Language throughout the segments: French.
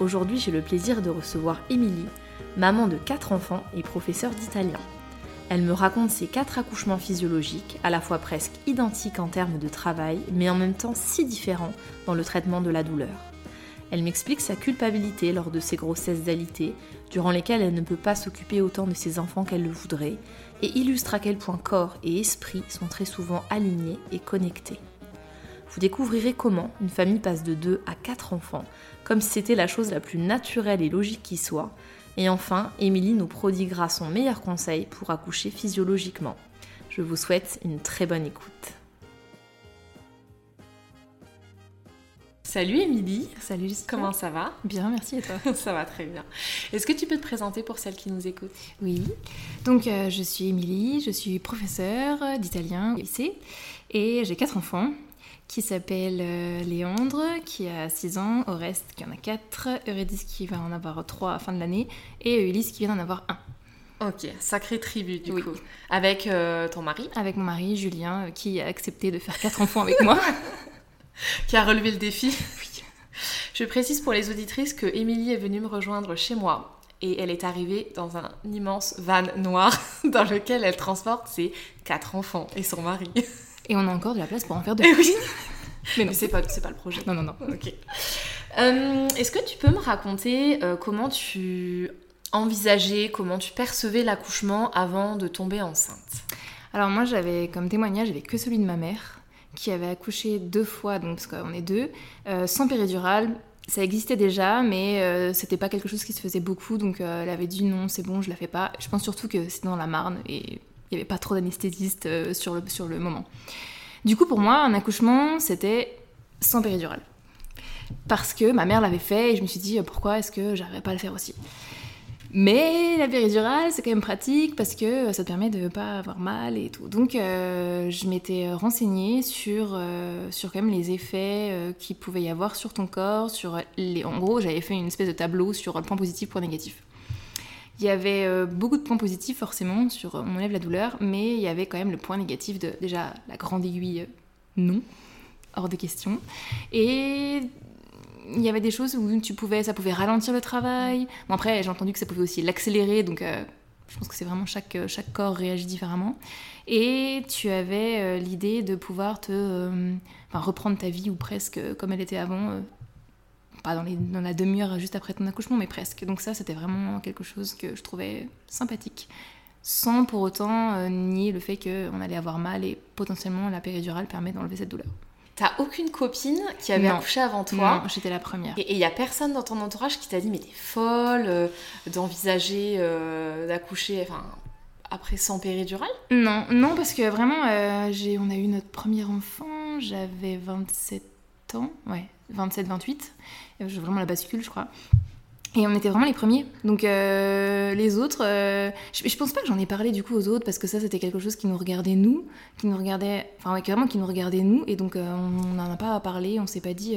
Aujourd'hui, j'ai le plaisir de recevoir Émilie, maman de 4 enfants et professeure d'italien. Elle me raconte ses 4 accouchements physiologiques, à la fois presque identiques en termes de travail, mais en même temps si différents dans le traitement de la douleur. Elle m'explique sa culpabilité lors de ses grossesses d'alité, durant lesquelles elle ne peut pas s'occuper autant de ses enfants qu'elle le voudrait, et illustre à quel point corps et esprit sont très souvent alignés et connectés. Vous découvrirez comment une famille passe de 2 à 4 enfants, comme si c'était la chose la plus naturelle et logique qui soit. Et enfin, Émilie nous prodiguera son meilleur conseil pour accoucher physiologiquement. Je vous souhaite une très bonne écoute. Salut Émilie. Salut Jessica. Comment ça va? Bien, merci et toi? Ça va très bien. Est-ce que tu peux te présenter pour celles qui nous écoutent? Oui. Donc euh, je suis Émilie, je suis professeure d'italien au lycée et j'ai quatre enfants qui s'appelle euh, Léandre, qui a 6 ans, Oreste qui en a 4, Eurydice qui va en avoir 3 à la fin de l'année, et Ulysse qui vient d'en avoir 1. Ok, sacrée tribu du coup. Avec euh, ton mari Avec mon mari, Julien, euh, qui a accepté de faire 4 enfants avec moi. qui a relevé le défi. Je précise pour les auditrices que Émilie est venue me rejoindre chez moi et elle est arrivée dans un immense van noir dans lequel elle transporte ses 4 enfants et son mari. Et on a encore de la place pour en faire deux. oui. Mais non, c'est pas, pas le projet. Non, non, non. Ok. Euh, est-ce que tu peux me raconter euh, comment tu envisageais, comment tu percevais l'accouchement avant de tomber enceinte? Alors moi, j'avais comme témoignage, j'avais que celui de ma mère, qui avait accouché deux fois, donc parce qu'on est deux, euh, sans péridurale. Ça existait déjà, mais c'était pas quelque chose qui se faisait beaucoup, donc elle avait dit non, c'est bon, je la fais pas. Je pense surtout que c'est dans la Marne et il n'y avait pas trop d'anesthésistes euh, sur, le, sur le moment. Du coup, pour moi, un accouchement, c'était sans péridurale. Parce que ma mère l'avait fait et je me suis dit, pourquoi est-ce que j'arriverais pas à le faire aussi? Mais la péridurale, c'est quand même pratique parce que ça te permet de ne pas avoir mal et tout. Donc, euh, je m'étais renseignée sur, euh, sur quand même les effets qu'il pouvait y avoir sur ton corps. Sur les... En gros, j'avais fait une espèce de tableau sur le point positif, point négatif. Il y avait euh, beaucoup de points positifs forcément sur euh, on enlève la douleur, mais il y avait quand même le point négatif de déjà la grande aiguille, euh, non, hors de question. Et il y avait des choses où tu pouvais, ça pouvait ralentir le travail. Bon après j'ai entendu que ça pouvait aussi l'accélérer, donc je pense que c'est vraiment chaque, chaque corps réagit différemment. Et tu avais l'idée de pouvoir te, reprendre ta vie ou presque comme elle était avant pas dans, les, dans la demi-heure juste après ton accouchement, mais presque. Donc ça, c'était vraiment quelque chose que je trouvais sympathique, sans pour autant euh, nier le fait qu'on allait avoir mal et potentiellement la péridurale permet d'enlever cette douleur. T'as aucune copine qui avait accouché avant toi Non, j'étais la première. Et il y a personne dans ton entourage qui t'a dit mais t'es folle euh, d'envisager euh, d'accoucher enfin, après sans péridurale? Non, non parce que vraiment j'ai, on a eu notre premier enfant, j'avais 27 ans, ouais, 27-28 vraiment la bascule, je crois. Et on était vraiment les premiers. Donc euh, les autres, euh, je, pense pas que j'en ai parlé du coup aux autres parce que ça c'était quelque chose qui nous regardait nous, qui nous regardait, enfin ouais, carrément qui nous regardait nous et donc euh, on n'en a pas parlé, on s'est pas dit,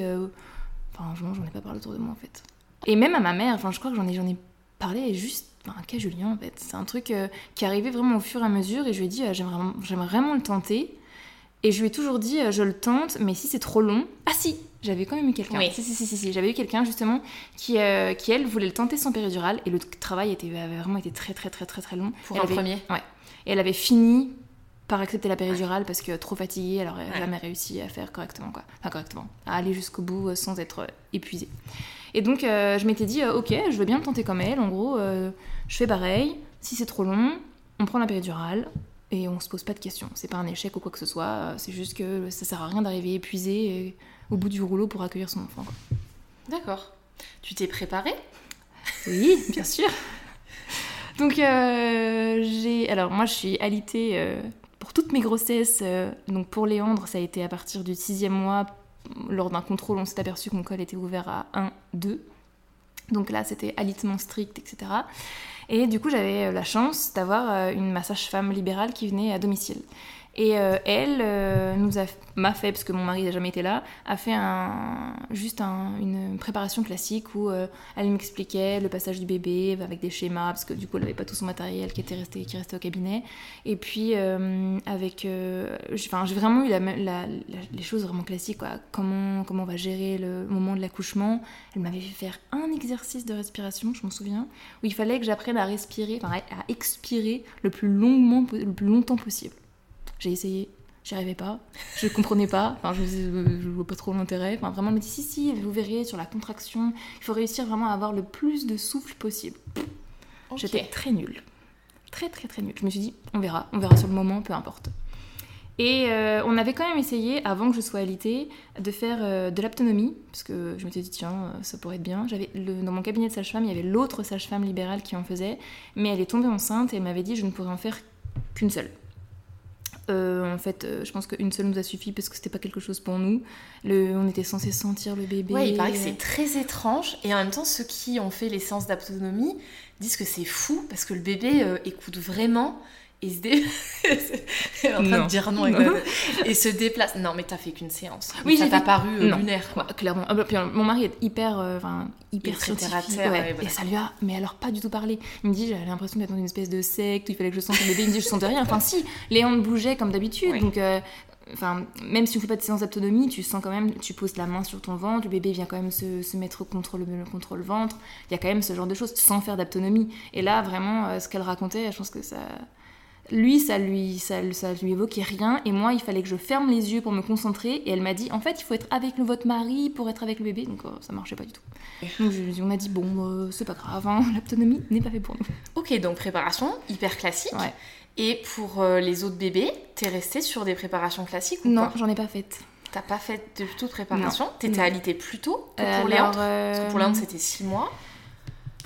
enfin j'en ai pas parlé autour de moi en fait. Et même à ma mère, enfin je crois que j'en ai, j'en ai parlé juste, enfin qu'à Julien en fait. C'est un truc qui arrivait vraiment au fur et à mesure et je lui ai dit j'aimerais vraiment le tenter. Et je lui ai toujours dit je le tente, mais si c'est trop long, ah si, j'avais quand même eu quelqu'un. Oui. Si, si, si, si, J'avais eu quelqu'un justement qui, euh, qui, elle, voulait le tenter sans péridurale et le travail était, avait vraiment été très, très, très, très, très long. Pour un premier Ouais. Et elle avait fini par accepter la péridurale parce que trop fatiguée, elle n'aurait jamais réussi à faire correctement, quoi. Enfin, correctement. À aller jusqu'au bout euh, sans être euh, épuisée. Et donc, je m'étais dit, ok, je veux bien le tenter comme elle. En gros, je fais pareil. Si c'est trop long, on prend la péridurale et on se pose pas de questions. C'est pas un échec ou quoi que ce soit, c'est juste que ça sert à rien d'arriver épuisé au bout du rouleau pour accueillir son enfant. D'accord. Tu t'es préparée? Oui, bien sûr. Donc euh, j'ai, alors moi je suis alitée euh, pour toutes mes grossesses. euh, donc pour Léandre, ça a été à partir du sixième mois. Lors d'un contrôle, on s'est aperçu que mon col était ouvert à 1, 2. Donc là, c'était alitement strict, etc. Et du coup, j'avais la chance d'avoir une massage femme libérale qui venait à domicile. Et euh, elle euh, nous a m'a fait parce que mon mari n'a jamais été là, a fait un juste un- une préparation classique où euh, elle m'expliquait le passage du bébé avec des schémas parce que du coup elle n'avait pas tout son matériel qui était resté qui restait au cabinet. Et puis euh, avec, euh, enfin j'ai vraiment eu la, la- les choses vraiment classiques quoi. Comment comment on va gérer le moment de l'accouchement. Elle m'avait fait faire un exercice de respiration, je m'en souviens, où il fallait que j'apprenne à respirer, enfin à expirer le plus longuement, le plus longtemps possible. J'ai essayé, j'y arrivais pas, je comprenais pas, enfin je, euh, je vois pas trop l'intérêt. Enfin vraiment, elle me dit si si, vous verrez sur la contraction, il faut réussir vraiment à avoir le plus de souffle possible. J'étais très nulle, très très très nulle. Je me suis dit on verra, on verra sur le moment, peu importe. Et euh, on avait quand même essayé, avant que je sois alitée, de faire euh, de l'aptonomie, parce que je m'étais dit, tiens, ça pourrait être bien. J'avais le- dans mon cabinet de sage-femme, il y avait l'autre sage-femme libérale qui en faisait, mais elle est tombée enceinte et elle m'avait dit, je ne pourrais en faire qu'une seule. Euh, en fait, euh, je pense qu'une seule nous a suffi parce que c'était pas quelque chose pour nous. Le, on était censé sentir le bébé. Ouais, il paraît que c'est très étrange. Et en même temps, ceux qui ont fait les séances d'autonomie disent que c'est fou parce que le bébé euh, écoute vraiment et se dé... Est en train Non. de dire non, et se déplace. Non, mais t'as fait qu'une séance. Oui, ça j'ai t'a fait- paru euh, lunaire. Quoi. Ouais, clairement. Ah bah, puis, euh, mon mari est hyper, euh, hyper à scientifique. terre, ouais, ouais, et ça lui a, mais alors pas du tout parlé. Il me dit, j'avais l'impression d'être dans une espèce de secte où il fallait que je sente le bébé. Il me dit, je sentais rien. Enfin, si, Léon bougeait comme d'habitude. Donc, euh, enfin, même si on fait pas de séance d'autonomie, tu sens quand même, tu poses la main sur ton ventre, le bébé vient quand même se, se mettre contre le, contre le ventre. Il y a quand même ce genre de choses sans faire d'autonomie. Et là, vraiment, ce qu'elle racontait, je pense que ça. Lui, ça lui, ça, ça lui évoquait rien, et moi, il fallait que je ferme les yeux pour me concentrer. Et elle m'a dit, en fait, il faut être avec votre mari pour être avec le bébé, donc euh, ça marchait pas du tout. Donc je- on a dit, bon, euh, c'est pas grave, hein, l'autonomie n'est pas fait pour nous. Ok, donc préparation hyper classique. Ouais. Et pour euh, les autres bébés, t'es resté sur des préparations classiques ou Non, j'en ai pas fait. T'as pas fait de toute préparation? T'étais alitée plus tôt que Euh, pour Léandre? euh, Parce que pour Léandre, c'était 6 mois.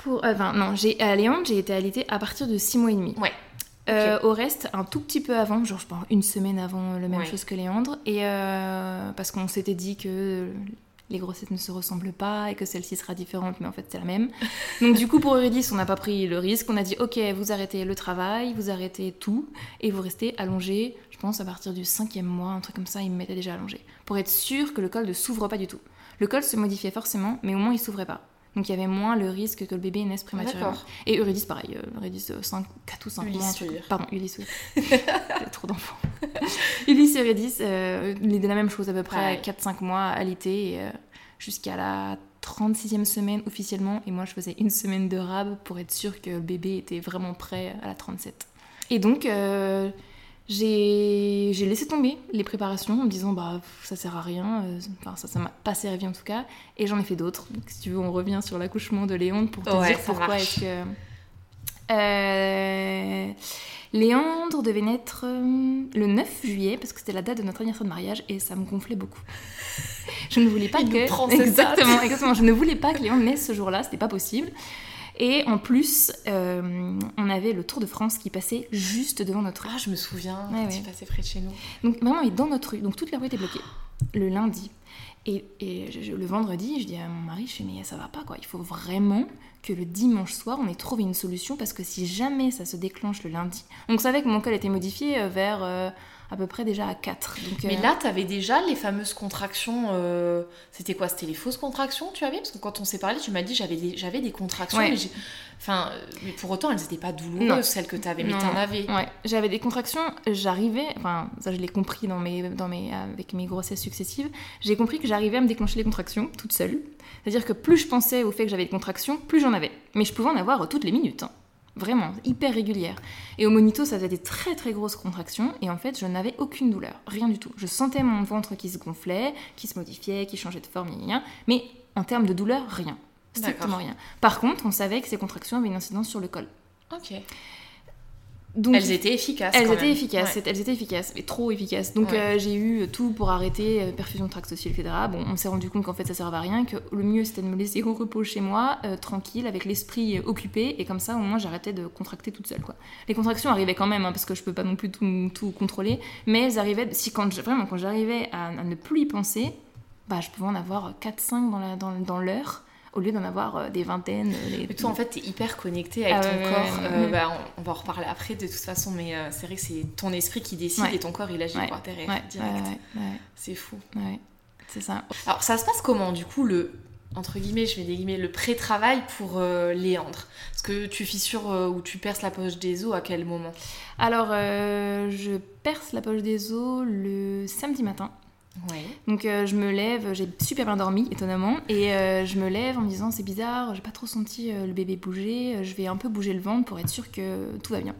pour, euh, enfin, non, j'ai, à Léandre, j'ai été alitée à partir de 6 mois et demi. Ouais. Euh, au reste, un tout petit peu avant, genre je pense une semaine avant la même Ouais. chose que Léandre, et euh, parce qu'on s'était dit que les grossesses ne se ressemblent pas et que celle-ci sera différente, mais en fait c'est la même. Donc du coup pour Eurydice, on n'a pas pris le risque, on a dit ok, vous arrêtez le travail, vous arrêtez tout, et vous restez allongé, je pense à partir du cinquième mois, un truc comme ça, il me mettait déjà allongé, pour être sûr que le col ne s'ouvre pas du tout. Le col se modifiait forcément, mais au moins il s'ouvrait pas. Donc il y avait moins le risque que le bébé naisse prématurément. Et Eurydice, pareil, euh, Eurydice 5, 4 ou 5 Ulysse, mois. Pardon, Ulysse, oui. Trop d'enfants. Ulysse et Eurydice, euh, de la même chose à peu près, Ouais. 4-5 mois alité, euh, jusqu'à la 36e semaine officiellement. Et moi, je faisais une semaine de rab pour être sûre que le bébé était vraiment prêt à la 37. Et donc, euh, j'ai laissé tomber les préparations en me disant bah ça sert à rien, euh, enfin ça ça m'a pas servi en tout cas, et j'en ai fait d'autres. Donc si tu veux on revient sur l'accouchement de Léandre pour te Ouais, dire pourquoi est-ce que euh, Léandre devait naître euh, le 9 juillet parce que c'était la date de notre anniversaire de mariage et ça me gonflait beaucoup. Je ne voulais pas Il que exactement, exactement, je ne voulais pas que Léandre naisse ce jour-là, c'était pas possible. Et en plus, euh, on avait le Tour de France qui passait juste devant notre rue. Ah, je me souviens, Ouais, ouais. passais près de chez nous. Donc vraiment, il est dans notre rue. Donc toute la rue était bloquée. Le lundi. Et, et je- le vendredi, je dis à mon mari, je fais mais ça va pas quoi. Il faut vraiment que le dimanche soir, on ait trouvé une solution parce que si jamais ça se déclenche le lundi, on savait que mon col était modifié euh, vers euh, à peu près déjà à 4. Donc, Mais euh, là, t'avais déjà les fameuses contractions. euh, C'était quoi? C'était les fausses contractions tu avais? Parce que quand on s'est parlé, tu m'as dit j'avais des, j'avais des contractions. Ouais. Mais, enfin, mais pour autant, elles n'étaient pas douloureuses, Non. celles que t'avais. Mais Non, t'en non. avais. Ouais, j'avais des contractions, j'arrivais, enfin ça je l'ai compris dans mes, dans mes, avec mes grossesses successives, j'ai compris que j'arrivais à me déclencher les contractions toute seule. C'est-à-dire que plus je pensais au fait que j'avais des contractions, plus j'en avais. Mais je pouvais en avoir toutes les minutes, hein. vraiment, hyper régulière. Et au monito, ça faisait des très très grosses contractions, et en fait je n'avais aucune douleur, rien du tout. Je sentais mon ventre qui se gonflait, qui se modifiait, qui changeait de forme, gna, mais en termes de douleur, rien. Strictement rien. Par contre, on savait que ces contractions avaient une incidence sur le col. Ok. Donc, elles étaient efficaces. Elles étaient efficaces, elles étaient efficaces, mais trop efficaces. Donc euh, j'ai eu tout pour arrêter, euh, perfusion tractocile, etc. Bon, on s'est rendu compte qu'en fait ça servait à rien, que le mieux c'était de me laisser au repos chez moi, euh, tranquille, avec l'esprit occupé, et comme ça au moins j'arrêtais de contracter toute seule. Quoi. Les contractions arrivaient quand même, hein, parce que je peux pas non plus tout, tout, contrôler, mais elles arrivaient, si quand vraiment quand j'arrivais à, ne plus y penser, bah je pouvais en avoir 4-5 dans l'heure. Dans, dans au lieu d'en avoir euh, des vingtaines. Mais toi, en fait, tu es hyper connecté avec ah ton corps. Euh, bah, on, va en reparler après de toute façon, mais euh, c'est vrai que c'est ton esprit qui décide et ton corps, il agit quoi, derrière, direct. C'est fou. c'est ça. Alors, ça se passe comment, du coup, le entre guillemets, je vais des le pré-travail pour Léandre? Est-ce que tu fissures ou tu perces la poche des os à quel moment? Alors, je perce la poche des os le samedi matin. Donc euh, je me lève, j'ai super bien dormi étonnamment, et euh, je me lève en me disant c'est bizarre, j'ai pas trop senti euh, le bébé bouger, je vais un peu bouger le ventre pour être sûr que tout va bien.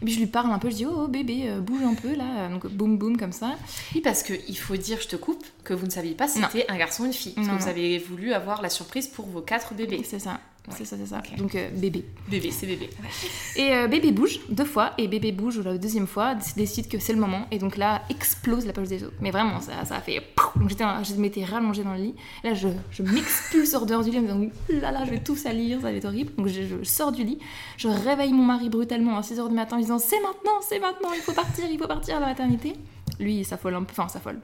Et puis je lui parle un peu, je dis oh, bébé bouge un peu là, donc boum boum comme ça. Oui parce qu'il faut dire, je te coupe, que vous ne saviez pas si c'était un garçon ou une fille, parce que vous avez voulu avoir la surprise pour vos quatre bébés. C'est ça. C'est ça, c'est ça. Donc euh, bébé. Bébé, c'est bébé. Et euh, bébé bouge deux fois, et bébé bouge la deuxième fois, décide que c'est le moment, et donc là explose la poche des os. Mais vraiment, ça, ça a fait. Donc j'étais, je m'étais rallongée dans le lit. là, je, je m'expulse hors dehors du lit en me disant là là, je vais tout salir, ça va être horrible. Donc je, sors du lit, je réveille mon mari brutalement à 6h du matin en disant c'est maintenant, c'est maintenant, il faut partir, il faut partir à la maternité. Lui, il s'affole un peu, enfin, s'affole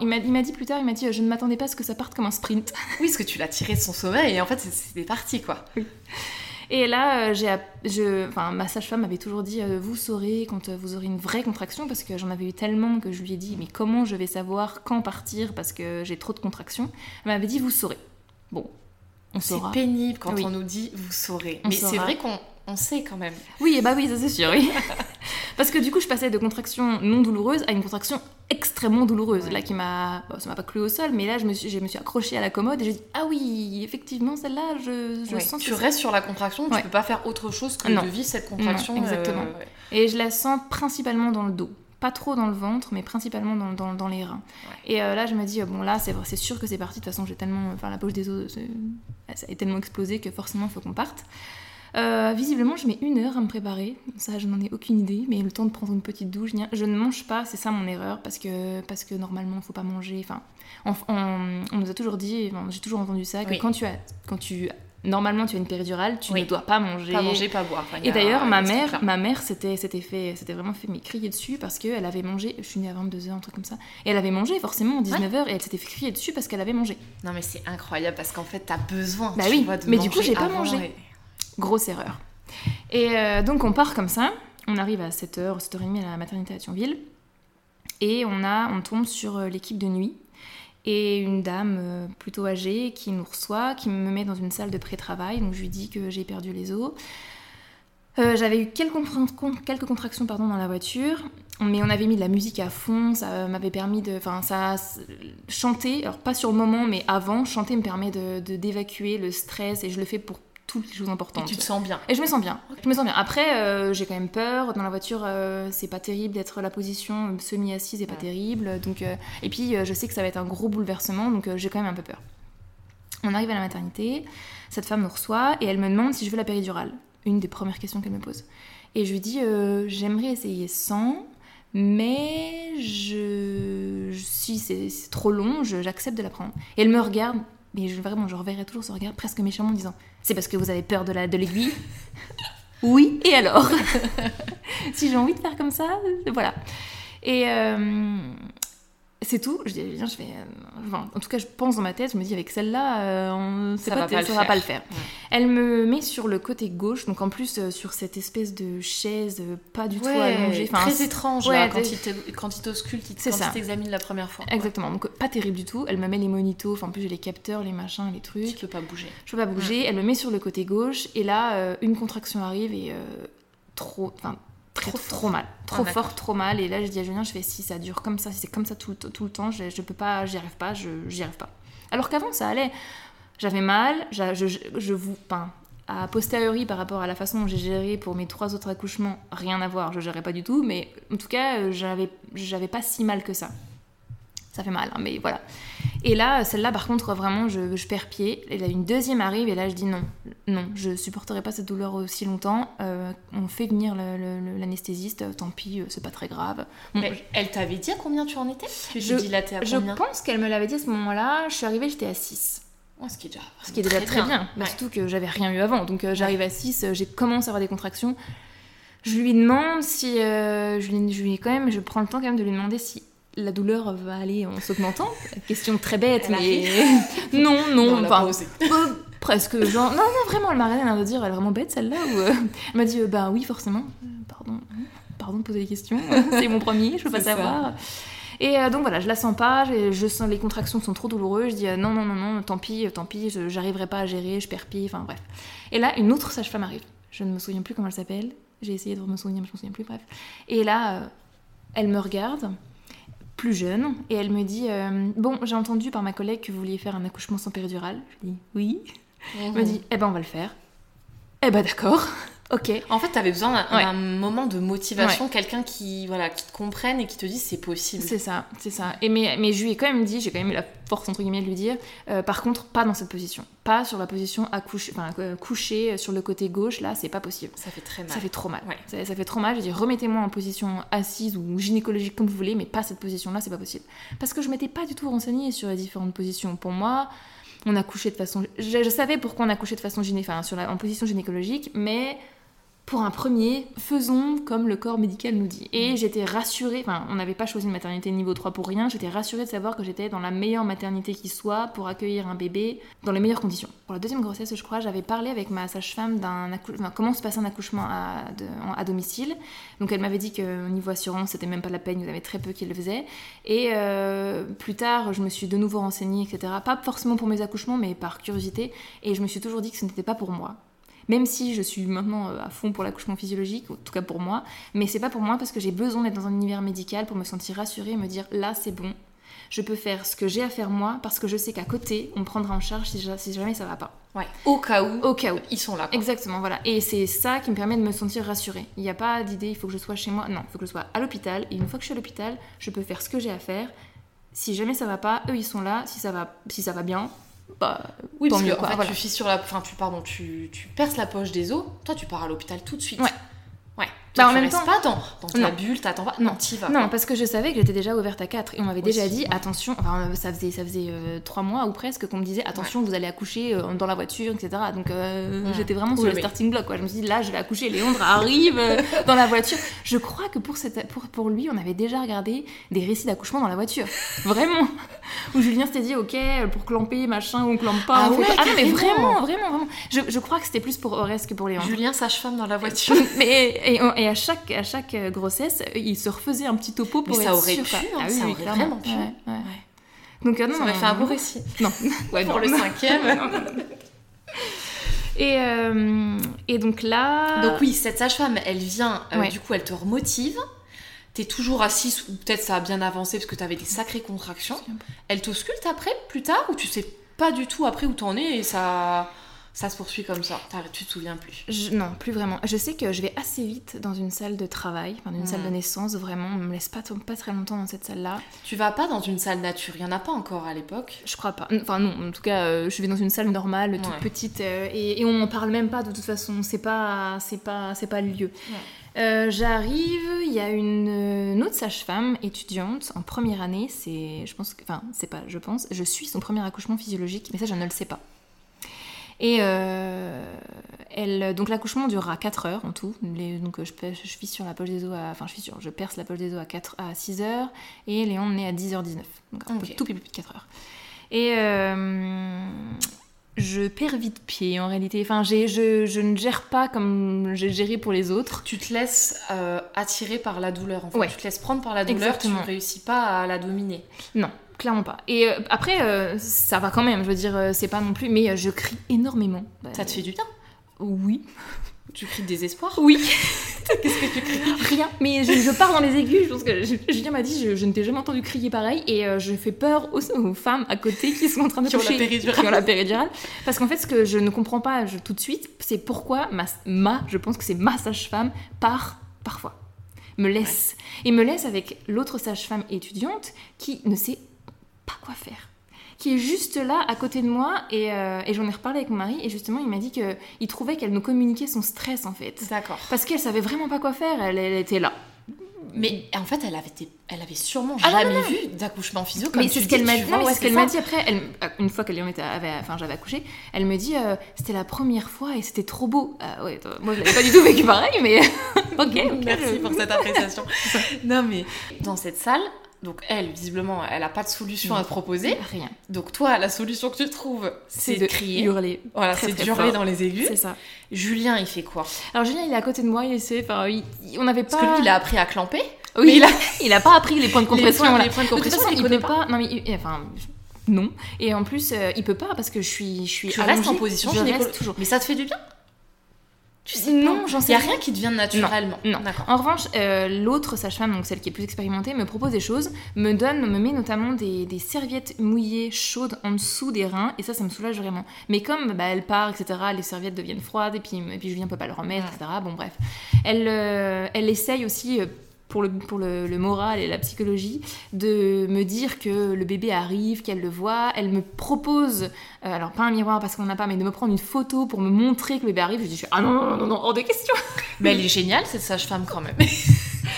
il m'a dit plus tard, il m'a dit, je ne m'attendais pas à ce que ça parte comme un sprint. Oui, parce que tu l'as tiré de son sommeil et en fait, c'était parti, quoi. Et là, euh, j'ai, je, enfin, ma sage-femme m'avait toujours dit, euh, vous saurez quand euh, vous aurez une vraie contraction, parce que j'en avais eu tellement que je lui ai dit, mais comment je vais savoir quand partir parce que j'ai trop de contractions? Elle m'avait dit, vous saurez. Bon, on saura. C'est pénible quand on nous dit, vous saurez. mais c'est vrai qu'on on sait quand même. Oui, bah oui, ça c'est sûr, oui. Parce que du coup, je passais de contraction non douloureuse à une contraction extrêmement douloureuse, là qui m'a. ça m'a pas cloué au sol, mais là, je me suis, je me suis accrochée à la commode et j'ai dit Ah oui, effectivement, celle-là, je, je sens Tu restes sur la contraction, tu peux pas faire autre chose que de vivre cette contraction. exactement. Euh, et je la sens principalement dans le dos pas trop dans le ventre, mais principalement dans, dans, dans les reins. Et euh, là, je me dis, bon, là, c'est sûr que c'est parti. De toute façon, j'ai tellement. Enfin, la poche des os, ça a tellement explosé que forcément, il faut qu'on parte. Euh, visiblement, je mets une heure à me préparer. Ça, je n'en ai aucune idée. Mais le temps de prendre une petite douche, je ne mange pas. C'est ça mon erreur parce que parce que normalement, il faut pas manger. Enfin, on, nous a toujours dit, j'ai toujours entendu ça, que quand tu as quand tu normalement tu as une péridurale, tu ne dois pas manger. Pas manger, pas boire. et d'ailleurs, ma mère, ma mère, c'était fait, c'était vraiment fait mais crier dessus parce qu'elle avait mangé. Je suis née à 22h, un truc comme ça. Et elle avait mangé forcément à 19h et elle s'était fait crier dessus parce qu'elle avait mangé. Non mais c'est incroyable parce qu'en fait, tu as besoin. Bah oui. mais du coup, j'ai pas mangé. Grosse erreur. Et euh, donc on part comme ça, on arrive à 7h, 7h30 à la maternité à Thionville, et on, a, on tombe sur euh, l'équipe de nuit, et une dame euh, plutôt âgée qui nous reçoit, qui me met dans une salle de pré-travail, donc je lui dis que j'ai perdu les os. J'avais eu quelques, contractions pardon, dans la voiture, mais on avait mis de la musique à fond, ça m'avait permis de... Enfin, ça... Chanter, alors pas sur le moment, mais avant, chanter me permet d'évacuer de, d'évacuer le stress, et je le fais pour toutes les choses importantes. Et tu te sens bien. Et je me sens bien. Je me sens bien. Après, euh, j'ai quand même peur. Dans la voiture, euh, c'est pas terrible d'être la position semi-assise, et pas terrible. Donc, euh, et puis, je sais que ça va être un gros bouleversement, donc j'ai quand même un peu peur. On arrive à la maternité, cette femme nous reçoit et elle me demande si je veux la péridurale. Une des premières questions qu'elle me pose. Et je lui dis, j'aimerais essayer sans, mais je, si c'est trop long, j'accepte de la prendre. Et elle me regarde mais je, vraiment, je reverrai toujours ce regard presque méchamment en disant C'est parce que vous avez peur de l'aiguille de Oui, et alors? Si j'ai envie de faire comme ça, voilà. Et, euh, c'est tout. Je dis, je fais. Euh, en tout cas, je pense dans ma tête, je me dis, avec celle-là, euh, ça, va, pas, va pas le faire. Elle me met sur le côté gauche, donc en plus, euh, sur cette espèce de chaise, pas du tout allongée. très étrange, là, quand, il quand il t'ausculte, quand il t'examine la première fois. Exactement, donc pas terrible du tout. Elle me met les monitos, enfin, en plus, j'ai les capteurs, les machins, les trucs. Tu peux pas bouger. Je peux pas bouger. Elle me met sur le côté gauche, et là, une contraction arrive, et trop. Enfin, trop, trop mal, trop ah, fort, trop mal. Et là, je dis à Julien, je fais si ça dure comme ça, si c'est comme ça tout, tout, le temps, je, je peux pas, j'y arrive pas, je j'y arrive pas. Alors qu'avant, ça allait. J'avais mal, je, je, je vous peins. À posteriori, par rapport à la façon dont j'ai géré pour mes trois autres accouchements, rien à voir, je gérais pas du tout, mais en tout cas, euh, j'avais pas si mal que ça. Ça fait mal, hein, mais voilà. Et là, celle-là, par contre, vraiment, je, je, perds pied. Et là, une deuxième arrive, et là, je dis non, non, je supporterai pas cette douleur aussi longtemps. Euh, on fait venir l'anesthésiste, tant pis, euh, c'est pas très grave. mais elle t'avait dit à combien tu en étais? Tu je, dilatais à combien? Je pense qu'elle me l'avait dit à ce moment-là. Je suis arrivée, j'étais à 6. ce qui est déjà, ce qui est déjà très, bien. Surtout que j'avais rien eu avant. Donc, euh, j'arrive à 6, j'ai commencé à avoir des contractions. Je lui demande si. je, lui, je lui quand même, je prends le temps quand même de lui demander si la douleur va aller en s'augmentant Question très bête, mais non, non, pas euh, presque. Genre, non, non, vraiment, elle m'a rien à dire, elle est vraiment bête celle-là. Ou, euh, Elle m'a dit, euh, bah oui, forcément. Pardon, pardon de poser des questions. C'est mon premier, je peux pas savoir. Et donc voilà, je la sens pas, je sens les contractions sont trop douloureuses. Je dis non, non, non, non, tant pis, tant pis, j'arriverai pas à gérer, je perds pied, enfin bref. Et là, une autre sage-femme arrive. Je ne me souviens plus comment elle s'appelle. J'ai essayé de me souvenir, mais je me souviens plus, bref. Et là, elle me regarde plus jeune, et elle me dit euh, Bon, j'ai entendu par ma collègue que vous vouliez faire un accouchement sans péridurale. Je dis Oui. Elle me dit Eh ben, on va le faire. Eh ben, d'accord. Ok. En fait, tu avais besoin d'un moment de motivation, quelqu'un qui, voilà, qui te comprenne et qui te dise c'est possible. C'est ça, c'est ça. Et mais, mais je lui ai quand même dit, j'ai quand même eu la force entre guillemets de lui dire, euh, par contre, pas dans cette position, pas sur la position à coucher, enfin euh, coucher sur le côté gauche, là, c'est pas possible. Ça fait très mal. Ça fait trop mal. Ça, ça, fait trop mal. Je dis remettez-moi en position assise ou gynécologique comme vous voulez, mais pas cette position-là, c'est pas possible. Parce que je m'étais pas du tout renseignée sur les différentes positions. Pour moi on a couché de façon. Je, savais pourquoi on a couché de façon gyné... enfin, sur la... en position gynécologique, mais pour un premier, faisons comme le corps médical nous dit. Et j'étais rassurée, enfin, on n'avait pas choisi une maternité niveau 3 pour rien, j'étais rassurée de savoir que j'étais dans la meilleure maternité qui soit pour accueillir un bébé dans les meilleures conditions. Pour la deuxième grossesse, je crois, j'avais parlé avec ma sage-femme d'un comment se passe un accouchement à, domicile. Donc elle m'avait dit qu'au niveau assurance, c'était même pas la peine, il y avait très peu qui le faisaient. Et euh, plus tard, je me suis de nouveau renseignée, etc. Pas forcément pour mes accouchements, mais par curiosité. Et je me suis toujours dit que ce n'était pas pour moi même si je suis maintenant euh, à fond pour l'accouchement physiologique, en tout cas pour moi, mais c'est pas pour moi parce que j'ai besoin d'être dans un univers médical pour me sentir rassurée et me dire là c'est bon, je peux faire ce que j'ai à faire moi parce que je sais qu'à côté on me prendra en charge si, jamais ça va pas. Ouais. Au cas où. Au cas où. Ils sont là. Exactement, voilà. Et c'est ça qui me permet de me sentir rassurée. Il n'y a pas d'idée, il faut que je sois chez moi. Non, il faut que je sois à l'hôpital. Et une fois que je suis à l'hôpital, je peux faire ce que j'ai à faire. Si jamais ça va pas, eux ils sont là. Si ça va, si ça va bien, bah, oui, parce que en fait, tu sur la, enfin, tu pardon, tu, tu perces la poche des os. Toi, tu pars à l'hôpital tout de suite. Ouais. Bah, en même temps, pas dans, dans ta bulle, t'attends pas. Non, t'y vas. Non, parce que je savais que j'étais déjà ouverte à 4 et on m'avait déjà dit attention. Enfin, euh, ça faisait ça faisait 3 euh, mois ou presque qu'on me disait attention, vous allez accoucher euh, dans la voiture, etc. Donc j'étais vraiment sur le starting block. Quoi. Je me suis dit là, je vais accoucher. Léondre arrive dans la voiture. Je crois que pour cette pour pour lui, on avait déjà regardé des récits d'accouchement dans la voiture. Vraiment. Où Julien s'était dit ok pour clamper machin on clampe pas. Ah, ouais, ah non mais vraiment vraiment vraiment. Je, je crois que c'était plus pour Horace que pour Léondre. Julien sage-femme dans la voiture. mais et, et à chaque à chaque euh, grossesse, il se refaisait un petit topo pour Mais ça aurait pu, hein, ah ça aurait vraiment pu. Donc, euh, non, ça aurait fait un beau récit. Non. pour le cinquième. Et, euh, et, donc là. Donc oui, cette sage-femme, elle vient, du coup, elle te remotive. T'es toujours assise, ou peut-être ça a bien avancé parce que t'avais des sacrées contractions. Elle t'ausculte après, plus tard, ou tu sais pas du tout après où t'en es et ça ça se poursuit comme ça. Tu te souviens plus Non, plus vraiment. Je sais que je vais assez vite dans une salle de travail, dans une salle de naissance, vraiment. On me laisse pas, pas très longtemps dans cette salle-là. Tu vas pas dans une salle nature Il y en a pas encore à l'époque Je crois pas. Enfin, non, en tout cas, euh, je vais dans une salle normale, toute petite, euh, et, on n'en parle même pas de toute façon. C'est pas, c'est pas, c'est pas le lieu. Euh, j'arrive, il y a une, autre sage-femme étudiante en première année. C'est, je pense, enfin, c'est pas, je pense, je suis son premier accouchement physiologique, mais ça, je ne le sais pas. Et euh, elle, donc l'accouchement durera 4 heures en tout. donc je, je vis sur la poche des os, enfin je, sur, je perce la poche des os à, 4, à 6 heures et Léon naît à 10h19. Donc un peu tout plus de 4 heures. Et euh, je perds vite pied en réalité. Enfin, je, je, ne gère pas comme j'ai géré pour les autres. Tu te laisses euh, attirer par la douleur en fait. Tu te laisses prendre par la douleur, tu ne réussis pas à la dominer. Non clairement pas. Et euh, après, euh, ça va quand même, je veux dire, euh, c'est pas non plus, mais je crie énormément. ça te fait du bien Oui. Tu cries de désespoir Oui. Qu'est-ce que tu cries Rien. Mais je, pars dans les aigus. Je pense que Julien m'a dit je, ne t'ai jamais entendu crier pareil. Et je fais peur aux, femmes à côté qui sont en train de qui toucher. Ont la péridurale. Qui ont la péridurale. Parce qu'en fait, ce que je ne comprends pas tout de suite, c'est pourquoi ma, ma, je pense que c'est ma sage-femme, part parfois. Me laisse. Et me laisse avec l'autre sage-femme étudiante qui ne sait pas quoi faire. Qui est juste là à côté de moi et, euh, et j'en ai reparlé avec mon mari et justement il m'a dit que il trouvait qu'elle me communiquait son stress en fait. D'accord. parce qu'elle savait vraiment pas quoi faire elle, elle était là. Mais en fait, elle avait, été- elle avait sûrement Ah, non, jamais non, vu d'accouchement physio comme mais c'est ce qu'elle m'a dit ouais, ce qu'elle m'a dit après elle, une fois qu'elle avait- enfin j'avais accouché elle me dit euh, c'était la première fois et c'était trop beau. Ah ouais moi je l'avais pas du tout vécu pareil mais ok, ok, Merci je- pour cette appréciation. non mais dans cette salle, donc elle visiblement, elle a pas de solution à te proposer. rien Donc toi, la solution que tu trouves, c'est de crier. hurler Voilà, c'est d'hurler fort. dans les aigus. c'est ça Julien, il fait quoi? Alors Julien il est à côté de moi il essaie enfin il- on n'avait pas Parce que lui, il a appris à clamper. Oui, Mais il a, il a pas appris les points de compression. points- là. les points de toute compression, façon, il il connaît peut pas. pas. Non, mais il- enfin, non. Et en plus, euh, il peut pas parce que je suis, je suis. Tu restes en position Je reste toujours. Mais ça te fait du bien? Tu sais Non, j'en Il sais y a rien. qui te vient naturellement. Non. D'accord. En revanche, euh, l'autre sage-femme, donc celle qui est plus expérimentée, me propose des choses, me donne, me met notamment des, des serviettes mouillées chaudes en dessous des reins, et ça, ça me soulage vraiment. Mais comme bah, elle part, etc., les serviettes deviennent froides, et puis, et puis Julien peut pas le remettre, Ouais. etc. Bon, bref. Elle, euh, elle essaye aussi. euh, pour, le, pour le, le moral et la psychologie, de me dire que le bébé arrive, qu'elle le voit. Elle me propose, euh, alors pas un miroir parce qu'on n'a pas, mais de me prendre une photo pour me montrer que le bébé arrive. Je dis, ah non, non, non, non, hors de question. Mais elle est géniale, cette sage-femme quand même.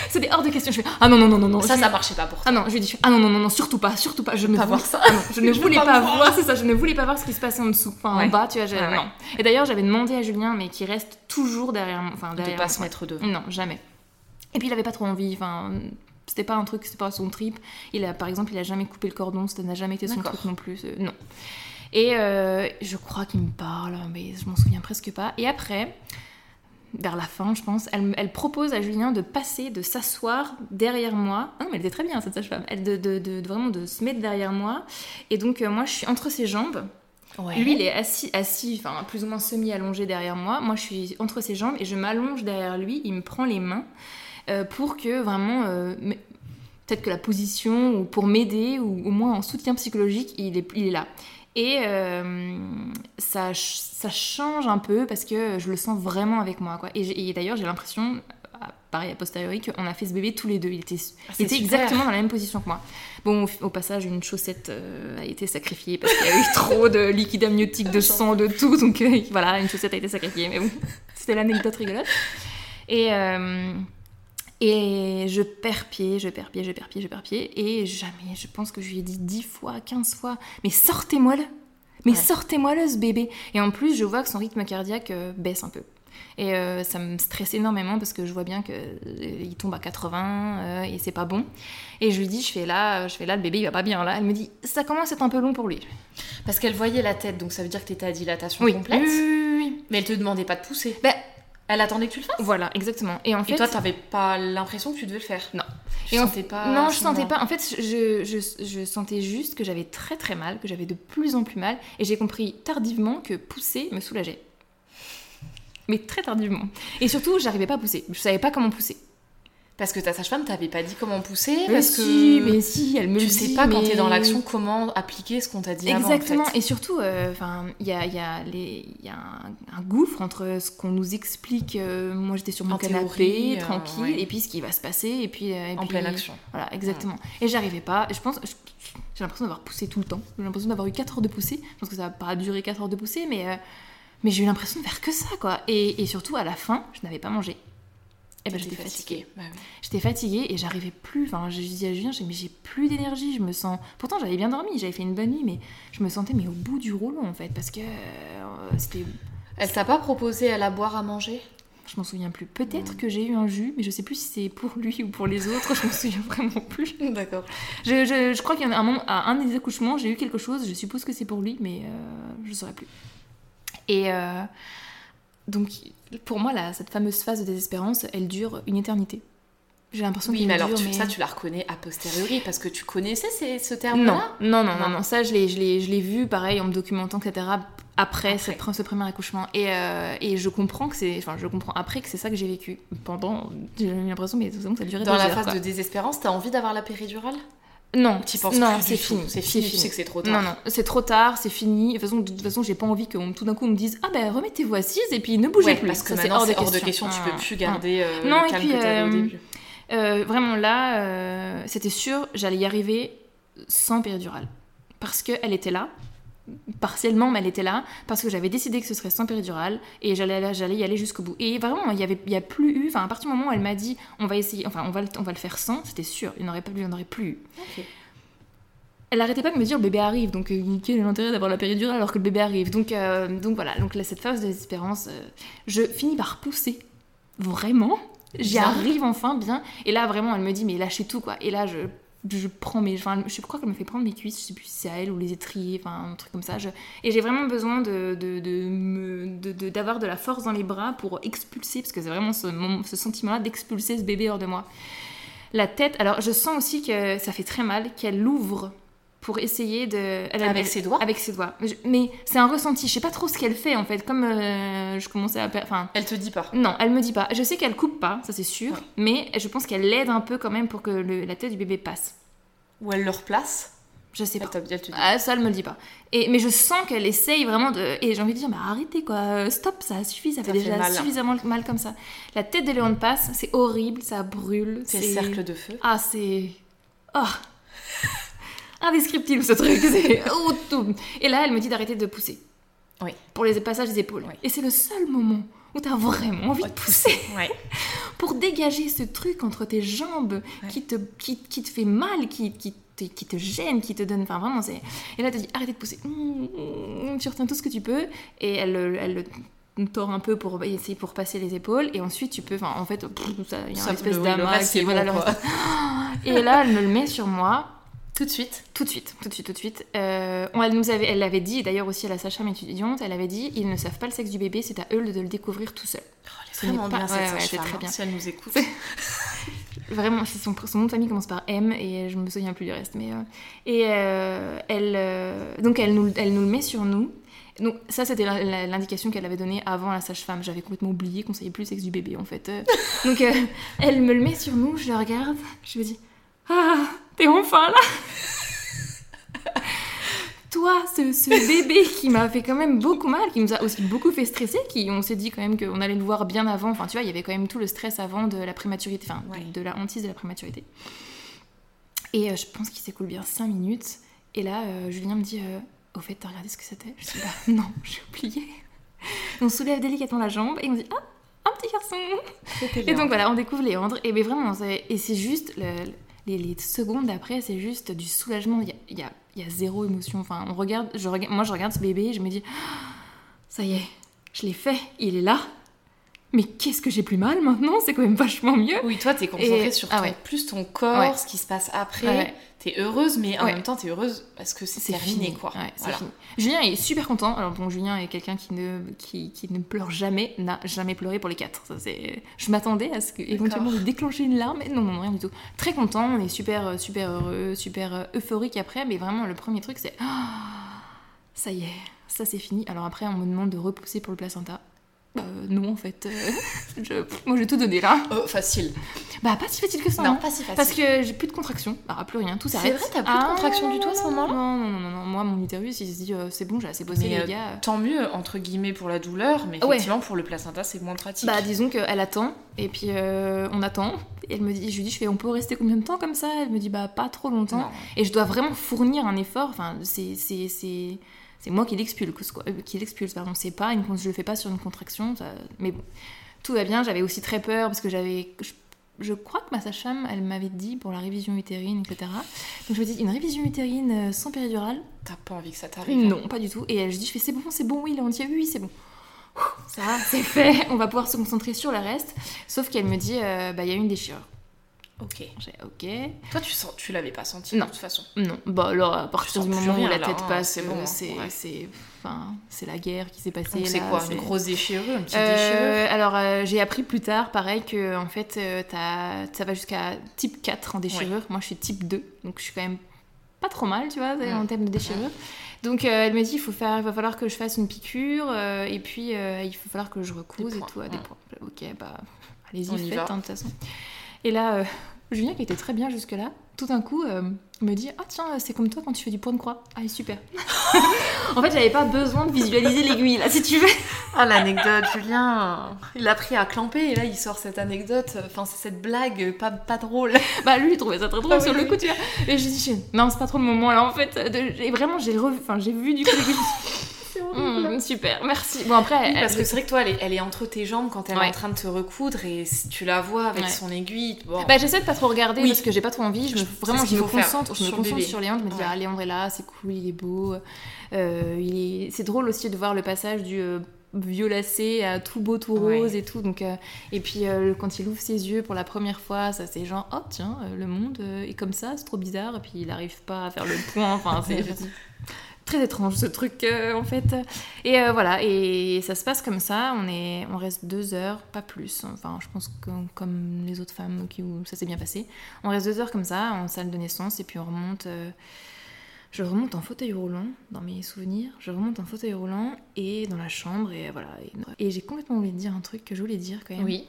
C'était hors de question. Je fais, ah non, non, non, non, non. ça, je- ça marchait pas pour toi. Ah non, je lui dis, ah non, non, non, non, surtout pas, surtout pas. Je ne Pas voulais voir ça. Ah non, je ne Je voulais pas pas, me voir. voir, c'est ça, je ne voulais pas voir ce qui se passait en dessous, enfin Ouais. en bas, tu vois, Ouais, ouais. non. Et d'ailleurs, j'avais demandé à Julien, mais qui reste toujours derrière moi, enfin De derrière pas moi. se mettre devant. Non, jamais. Et puis il avait pas trop envie, enfin c'était pas un truc, c'était pas son trip. Il a, par exemple, il a jamais coupé le cordon, ça n'a jamais été son truc non plus, euh, non. Et euh, je crois qu'il me parle, mais je m'en souviens presque pas. Et après, vers la fin, je pense, elle, elle propose à Julien de passer, de s'asseoir derrière moi. Ah non, mais elle était très bien, cette sage-femme. Elle, de, de- de- de- vraiment de se mettre derrière moi. Et donc, euh, moi, je suis entre ses jambes. Ouais. Lui, il est assis, assis, enfin, plus ou moins semi-allongé derrière moi. Moi, je suis entre ses jambes et je m'allonge derrière lui. Il me prend les mains euh, pour que vraiment, euh, peut-être que la position, ou pour m'aider, ou au moins en soutien psychologique, il est, il est là. Et euh, ça, ça change un peu parce que je le sens vraiment avec moi. Quoi. Et, d'ailleurs, j'ai l'impression, pareil a posteriori, qu'on a fait ce bébé tous les deux. Il était, Ah, il était exactement dans la même position que moi. Bon, au, au passage, une chaussette euh, a été sacrifiée parce qu'il y a eu trop de liquide amniotique, de sang, de tout. Donc euh, voilà, une chaussette a été sacrifiée. Mais bon, c'était l'anecdote rigolote. Et, et je perds pied, je perds pied, je perds pied, je perds pied. Et jamais, je pense que je lui ai dit 10 fois, 15 fois, mais sortez-moi-le Mais Ouais. sortez-moi-le ce bébé Et en plus, je vois que son rythme cardiaque euh, baisse un peu. Et euh, ça me stresse énormément parce que je vois bien qu'il tombe à 80 euh, et c'est pas bon. Et je lui dis, je fais là, je fais là, le bébé il va pas bien là. Elle me dit, ça commence à être un peu long pour lui. Parce qu'elle voyait la tête, donc ça veut dire que t'étais à dilatation Oui, complète. oui, oui, oui. Mais elle te demandait pas de pousser. Ben, Elle attendait que tu le fasses. voilà, exactement. Et en fait, Et toi, t'avais pas l'impression que tu devais le faire. Non. Tu Et en- sentais pas. Non, je sentais pas. En fait, je, je, je sentais juste que j'avais très très mal, que j'avais de plus en plus mal. Et j'ai compris tardivement que pousser me soulageait. Mais très tardivement. Et surtout, j'arrivais pas à pousser. Je savais pas comment pousser. Parce que ta sage-femme t'avait pas dit comment pousser. Mais parce si, que mais si, elle me tu le sais dit, pas quand mais- t'es dans l'action comment appliquer ce qu'on t'a dit avant, en Exactement. fait. Et surtout, euh, enfin, il y a, il y a les- il y a un, un gouffre entre ce qu'on nous explique. euh, moi, j'étais sur mon En canapé, théorie, euh, tranquille, ouais. et puis ce qui va se passer, et puis et En puis- pleine action. Voilà, exactement. Et j'arrivais pas. Je pense, j'ai l'impression d'avoir poussé tout le temps. J'ai l'impression d'avoir eu 4 heures de poussée. Je pense que ça va pas durer 4 heures de poussée, mais, euh, mais j'ai eu l'impression de faire que ça, quoi. Et, et surtout, à la fin, je n'avais pas mangé. Et ben, T'étais j'étais fatiguée. Bah oui. J'étais fatiguée et j'arrivais plus. Enfin, je disais à Julien, j'ai mais j'ai plus d'énergie. Je me sens. Pourtant, j'avais bien dormi, j'avais fait une bonne nuit, mais je me sentais mais au bout du rouleau en fait, parce que euh, c'était. Elle t'a pas proposé à la boire à manger? Je m'en souviens plus. Peut-être que j'ai eu un jus, mais je sais plus si c'est pour lui ou pour les autres. Je m'en souviens vraiment plus. D'accord. Je, je- je crois qu'il y en a un moment, à un des accouchements, j'ai eu quelque chose, je suppose que c'est pour lui, mais euh, je ne saurais plus. Et euh, donc, pour moi, là, cette fameuse phase de désespérance, elle dure une éternité. J'ai l'impression Oui, mais alors dure, tu- mais... ça, tu la reconnais a posteriori parce que tu connaissais ces- ce terme-là non, non, non, Non. non, ça je l'ai, je l'ai, je l'ai vu pareil en me documentant, etc. Après, Après. cette ce premier accouchement. Et, euh, et je comprends que c'est, enfin, je comprends après que c'est ça que j'ai vécu. Pendant, j'ai l'impression, mais bon, ça a duré Dans la heures, phase quoi. de désespérance, t'as envie d'avoir la péridurale? Non, T'y penses non, c'est fini. C'est fini, tu sais que c'est trop tard. Non, non, c'est trop tard, c'est fini. De toute façon, de toute façon j'ai pas envie que tout d'un coup on me dise Ah ben remettez-vous assise et puis ne bougez Ouais, plus. parce que c'est hors de question, tu Ah, peux plus ah. garder euh, Non, le et calme puis, que au euh, début. Euh, vraiment là, c'était sûr, j'allais y arriver sans péridurale. parce qu'elle était là, partiellement, mais elle était là, parce que j'avais décidé que ce serait sans péridurale, et j'allais, j'allais y aller jusqu'au bout. Et vraiment, il y avait, il y a plus eu, enfin, à partir du moment où elle m'a dit, on va essayer, enfin, on va, le- on va le faire sans, c'était sûr, il n'y en aurait pas, il aurait plus eu. Elle arrêtait pas de me dire le bébé arrive, donc euh, quel est l'intérêt d'avoir la péridurale alors que le bébé arrive? Donc, euh, donc voilà, donc là, cette phase de désespérance, euh, je finis par pousser. Vraiment? J'y arrive enfin bien. Et là, vraiment, elle me dit, mais lâchez tout, quoi. Et là, je, je prends mes. Je crois qu'elle me fait prendre mes cuisses, je sais plus si c'est à elle ou les étriers, enfin, un truc comme ça. Je- et j'ai vraiment besoin de, d'avoir de la force dans les bras pour expulser, parce que c'est vraiment ce, ce sentiment-là d'expulser ce bébé hors de moi. La tête, alors je sens aussi que ça fait très mal, qu'elle l'ouvre pour essayer de. elle- Avec elle- ses doigts Avec ses doigts. Je- Mais c'est un ressenti, je sais pas trop ce qu'elle fait en fait, comme euh, je commençais à. Enfin, Elle te dit pas. non, elle me dit pas. Je sais qu'elle coupe pas, ça c'est sûr, Ouais. mais je pense qu'elle l'aide un peu quand même pour que le- la tête du bébé passe. Ou elle le replace. Je sais pas. elle te dit. Ah, ça, elle me le dit pas. Et, mais je sens qu'elle essaye vraiment de. Et j'ai envie de dire, bah arrêtez quoi, euh, stop, ça suffit, ça, Ça fait fait déjà mal. suffisamment mal comme ça. La tête de Léon passe, c'est horrible, ça brûle. C'est le cercle de feu. Ah, c'est. Oh Indescriptible ce truc. Et là, elle me dit d'arrêter de pousser. Oui. Pour les passages des épaules. Oui. Et c'est le seul moment où t'as vraiment envie de pousser. Ouais. pour dégager ce truc entre tes jambes Ouais. qui, te, qui, qui te fait mal, qui, qui, te, qui te gêne, qui te donne. Enfin, vraiment, c'est. Et là, elle te dit arrêtez de pousser. Mmh, Tu retiens tout ce que tu peux. Et elle, le- elle le tord un peu pour essayer pour passer les épaules. Et ensuite, tu peux. Enfin, en fait, il y a une espèce d'amas voilà, bon. Et là, elle me le met sur moi. Tout de suite. Tout de suite, tout de suite, tout de suite. Euh, on- elle nous avait, elle l'avait dit, d'ailleurs aussi à la sage-femme étudiante, elle avait dit, ils ne savent pas le sexe du bébé, c'est à eux de le découvrir tout seul. Oh, elle est Ce vraiment pas- bien cette ouais, très hein, bien. Si elle nous écoute. Vraiment, son, son nom de famille commence par M et je me souviens plus du reste. Mais, euh, et euh, elle, donc elle nous, elle nous le met sur nous. Donc ça, c'était l'indication qu'elle avait donnée avant la sage-femme. J'avais complètement oublié qu'on savait plus le sexe du bébé en fait. Donc elle me le met sur nous, je le regarde, je me dis Ah, t'es enfin là Toi, ce, ce bébé qui m'a fait quand même beaucoup mal, qui nous a aussi beaucoup fait stresser, qui on s'est dit quand même qu'on allait le voir bien avant. Enfin, tu vois, il y avait quand même tout le stress avant de la prématurité, enfin, de- Ouais. de, la hantise de la prématurité. Et euh, je pense qu'il s'écoule bien 5 minutes. Et là, euh, Julien me dit euh, Au fait, t'as regardé ce que c'était? Je dis Bah non, j'ai oublié. On soulève délicatement la jambe et on dit Ah, un petit garçon et donc voilà, on découvre Léandre. Et mais vraiment, c'est- et c'est juste le- les, secondes d'après, c'est juste du soulagement. Il y a, y a- y a zéro émotion. Enfin, on regarde, moi je regarde ce bébé, et je me dis, ça y est, je l'ai fait, il est là. Mais qu'est-ce que j'ai plus mal maintenant C'est quand même vachement mieux. Oui, toi, t'es concentrée Et- sur ah ouais. plus ton corps, Ouais. ce qui se passe après. Ouais. T'es heureuse, mais en même temps, t'es heureuse parce que c'est terminé, fini, quoi. Voilà. fini. Julien est super content. Alors bon, Julien est quelqu'un qui ne, qui, qui ne pleure jamais, n'a jamais pleuré pour les quatre. Ça. Je m'attendais à ce que éventuellement de déclencher une larme, mais non, non, rien du tout. Très content, on est super, super heureux, super euh, euphorique après, mais vraiment le premier truc c'est Ah, ça y est, ça c'est fini. Alors après, on me demande de repousser pour le placenta. Euh, non, en fait, euh, je- moi j'ai tout donné là. Oh, facile. Bah, pas si facile que ça. Non, hein. pas si facile. Parce que j'ai plus de contractions, alors plus rien, tout C'est s'arrête. vrai, t'as plus de contractions non, du tout à ce moment-là Non, non, non, non, moi mon utérus il se dit euh, c'est bon, j'ai assez bossé Mais, les euh, gars. Tant mieux, entre guillemets, pour la douleur, mais Ouais. effectivement, pour le placenta, c'est moins pratique. Bah disons qu'elle attend, et puis euh, on attend, et elle me dit, je lui dis, je fais, on peut rester combien de temps comme ça? Elle me dit, bah pas trop longtemps. Non. Et je dois vraiment fournir un effort, enfin c'est... c'est, moi qui l'expulse. Euh, qui l'expulse, pardon. C'est pas une, je le fais pas sur une contraction, ça- mais bon, tout va bien. J'avais aussi très peur parce que j'avais, je, je crois que ma sage-femme, elle m'avait dit pour la révision utérine, etc. Donc je me dis une révision utérine euh, sans péridurale, T'as pas envie que ça t'arrive. non, pas du tout. Et elle, je dis, je fais, c'est bon, c'est bon, oui, il est entier, oui, c'est bon. Ça, c'est fait. On va pouvoir se concentrer sur le reste. Sauf qu'elle me dit, euh, bah, il y a une déchirure. Ok. J'ai, ok. Toi, tu, sens, tu l'avais pas senti Non. de toute façon. Non, bah alors à partir du moment où la tête hein, passe, c'est bon, euh, hein, c'est, ouais. c'est, enfin, c'est la guerre qui s'est passée. C'est quoi Une grosse déchirure Une petite Euh, déchirure alors euh, j'ai appris plus tard, pareil, que en fait euh, ça va jusqu'à type 4 en déchirure. Moi je suis type 2, donc je suis quand même pas trop mal, tu vois, en termes de déchirure. Donc euh, elle me dit, il faut faire, il va falloir que je fasse une piqûre, euh, et puis euh, il va falloir que je recouse et tout, à des points. Ok, bah allez-y, faites, hein, de toute façon. Et là, Julien, qui était très bien jusque-là, tout d'un coup euh, me dit Ah, tiens, c'est comme toi quand tu fais du point de croix. Ah, super. en fait, j'avais pas besoin de visualiser l'aiguille, là, si tu veux. Ah, l'anecdote, Julien, il a pris à clamper et là, il sort cette anecdote, enfin, c'est cette blague pas, pas drôle. Bah, lui, il trouvait ça très drôle sur le coup, tu vois. Et je dis Non, c'est pas trop le moment, là, en fait. De... Et vraiment, j'ai revu, enfin, j'ai vu du coup l'aiguille. Mmh, super, merci. Bon après, parce que c'est vrai que toi, elle est, elle est, entre tes jambes quand elle est en train de te recoudre et tu la vois avec son aiguille. Bon. Bah j'essaie de pas trop regarder parce que j'ai pas trop envie. Je me, vraiment, je me concentre, je me concentre sur Léandre. Je me dis ah Léandre est là, c'est cool, il est beau. Euh, il est... C'est drôle aussi de voir le passage du euh, violacé à tout beau, tout rose et tout. Donc, euh, et puis quand il ouvre ses yeux pour la première fois, ça c'est genre, oh tiens, le monde est comme ça, c'est trop bizarre. Et puis il arrive pas à faire le point. Enfin, c'est très étrange ce truc euh, en fait. Et euh, voilà, et ça se passe comme ça. On, est, on reste deux heures, pas plus. Enfin, je pense que comme les autres femmes qui, où ça s'est bien passé. On reste deux heures comme ça en salle de naissance et puis on remonte. Euh, je remonte en fauteuil roulant dans mes souvenirs. Je remonte en fauteuil roulant et dans la chambre et voilà. Et, j'ai complètement oublié de dire un truc que je voulais dire quand même. Oui.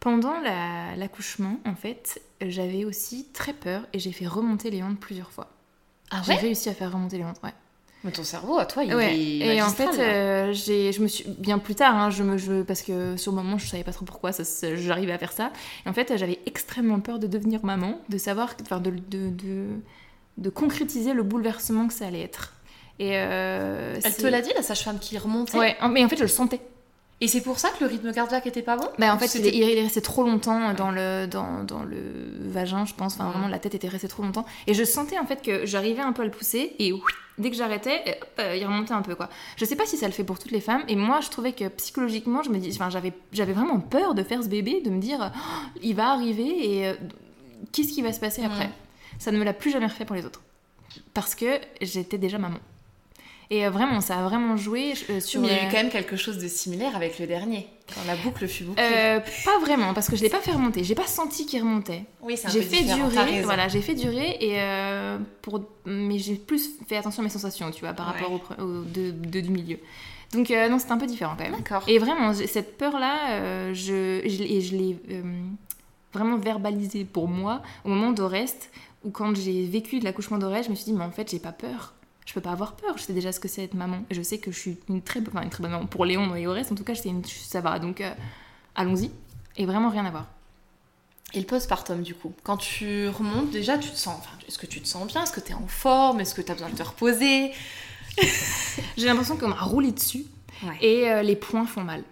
Pendant l'accouchement, en fait, j'avais aussi très peur et j'ai fait remonter les hantes plusieurs fois. Ah ouais? J'ai réussi à faire remonter les hantes, ouais. Mais ton cerveau, à toi, il est Et en fait, euh, j'ai, je me suis bien plus tard, hein, je me, je, parce que sur le moment, je savais pas trop pourquoi j'arrivais à faire ça. Et en fait, j'avais extrêmement peur de devenir maman, de savoir, enfin, de, de, de, de, concrétiser le bouleversement que ça allait être. Et euh, Elle te l'a dit, la sage-femme qui remontait? Ouais, mais en fait, je le sentais. Et c'est pour ça que le rythme cardiaque était pas bon? Bah, En fait, il, est resté trop longtemps dans le, dans, dans le vagin, je pense. Enfin, vraiment, la tête était restée trop longtemps. Et je sentais en fait que j'arrivais un peu à le pousser et dès que j'arrêtais, euh, il remontait un peu. quoi. Je sais pas si ça le fait pour toutes les femmes. Et moi, je trouvais que psychologiquement, je me dis, enfin, j'avais, j'avais vraiment peur de faire ce bébé, de me dire, oh, il va arriver et euh, qu'est-ce qui va se passer après? Ça ne me l'a plus jamais refait pour les autres. Parce que j'étais déjà maman. Et euh, vraiment, ça a vraiment joué euh, sur. Mais il y a eu quand même quelque chose de similaire avec le dernier, quand la boucle fut bouclée. Euh, pas vraiment, parce que je l'ai pas fait remonter. J'ai pas senti qu'il remontait. Oui, c'est un J'ai peu fait différent, durer, voilà, j'ai fait durer et pour, mais j'ai plus fait attention à mes sensations, tu vois, par rapport au, deux, deux du milieu. Donc euh, non, c'était un peu différent quand même. D'accord. Et vraiment, cette peur-là, euh, je, je, l'ai- et je l'ai vraiment verbalisée pour moi au moment d'Orest, où quand j'ai vécu de l'accouchement d'Orest, je me suis dit, mais en fait, j'ai pas peur. Je peux pas avoir peur, je sais déjà ce que c'est être maman. Et je sais que je suis une très, enfin, une très bonne maman. Pour Léon et Orest, en tout cas, j'étais une, ça va. Donc, euh, allons-y. Et vraiment rien à voir. Et le postpartum, du coup Quand tu remontes, déjà, tu te sens. Enfin, est-ce que tu te sens bien? Est-ce que tu es en forme? Est-ce que tu as besoin de te reposer? J'ai l'impression qu'on m'a roulé dessus Ouais. et euh, les points font mal.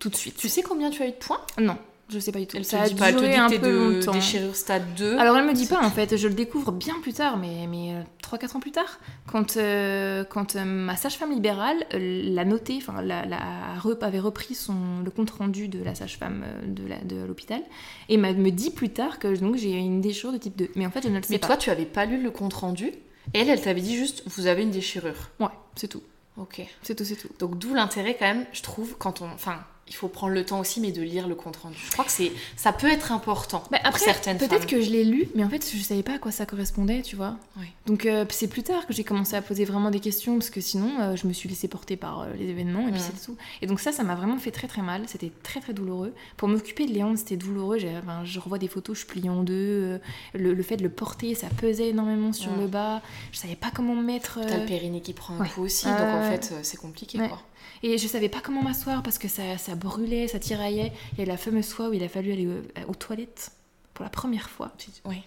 Tout de suite. Tu sais combien tu as eu de points? Non, je sais pas du tout. Elle ça a dit pas, elle te duré dit un peu de longtemps. déchirure stade 2. Alors elle me dit pas en fait, je le découvre bien plus tard, mais, mais euh, 3-4 ans plus tard, quand, euh, quand euh, ma sage-femme libérale euh, l'a noté, enfin la, la- avait repris son, le compte rendu de la sage-femme euh, de l'hôpital, et me dit plus tard que donc j'ai une déchirure de type 2. Mais en fait je ne le sais Mais pas. toi, tu avais pas lu le compte rendu. Et elle, elle t'avait dit juste, vous avez une déchirure. Ouais, c'est tout. Ok. C'est tout, c'est tout. Donc d'où l'intérêt quand même, je trouve, quand on... Enfin, il faut prendre le temps aussi, mais de lire le compte rendu. Je crois que c'est, ça peut être important Bah, pour après, certaines peut-être que je l'ai lu, mais en fait, je savais pas à quoi ça correspondait, tu vois. Oui. Donc, euh, c'est plus tard que j'ai commencé à poser vraiment des questions, parce que sinon, euh, je me suis laissée porter par euh, les événements, et puis Mm. c'est tout. Et donc, ça, ça m'a vraiment fait très très mal. C'était très très douloureux. Pour m'occuper de Léon, c'était douloureux. J'ai- enfin, je revois des photos, je pliée en deux. le, le fait de le porter, ça pesait énormément sur Mm. le bas. Je savais pas comment me mettre. T'as le périnée qui prend un ouais. coup aussi, donc en fait, c'est compliqué, Ouais. quoi. Et je savais pas comment m'asseoir parce que ça, ça brûlait, ça tiraillait. Il y a la fameuse fois où il a fallu aller euh, aux toilettes pour la première fois. Oui.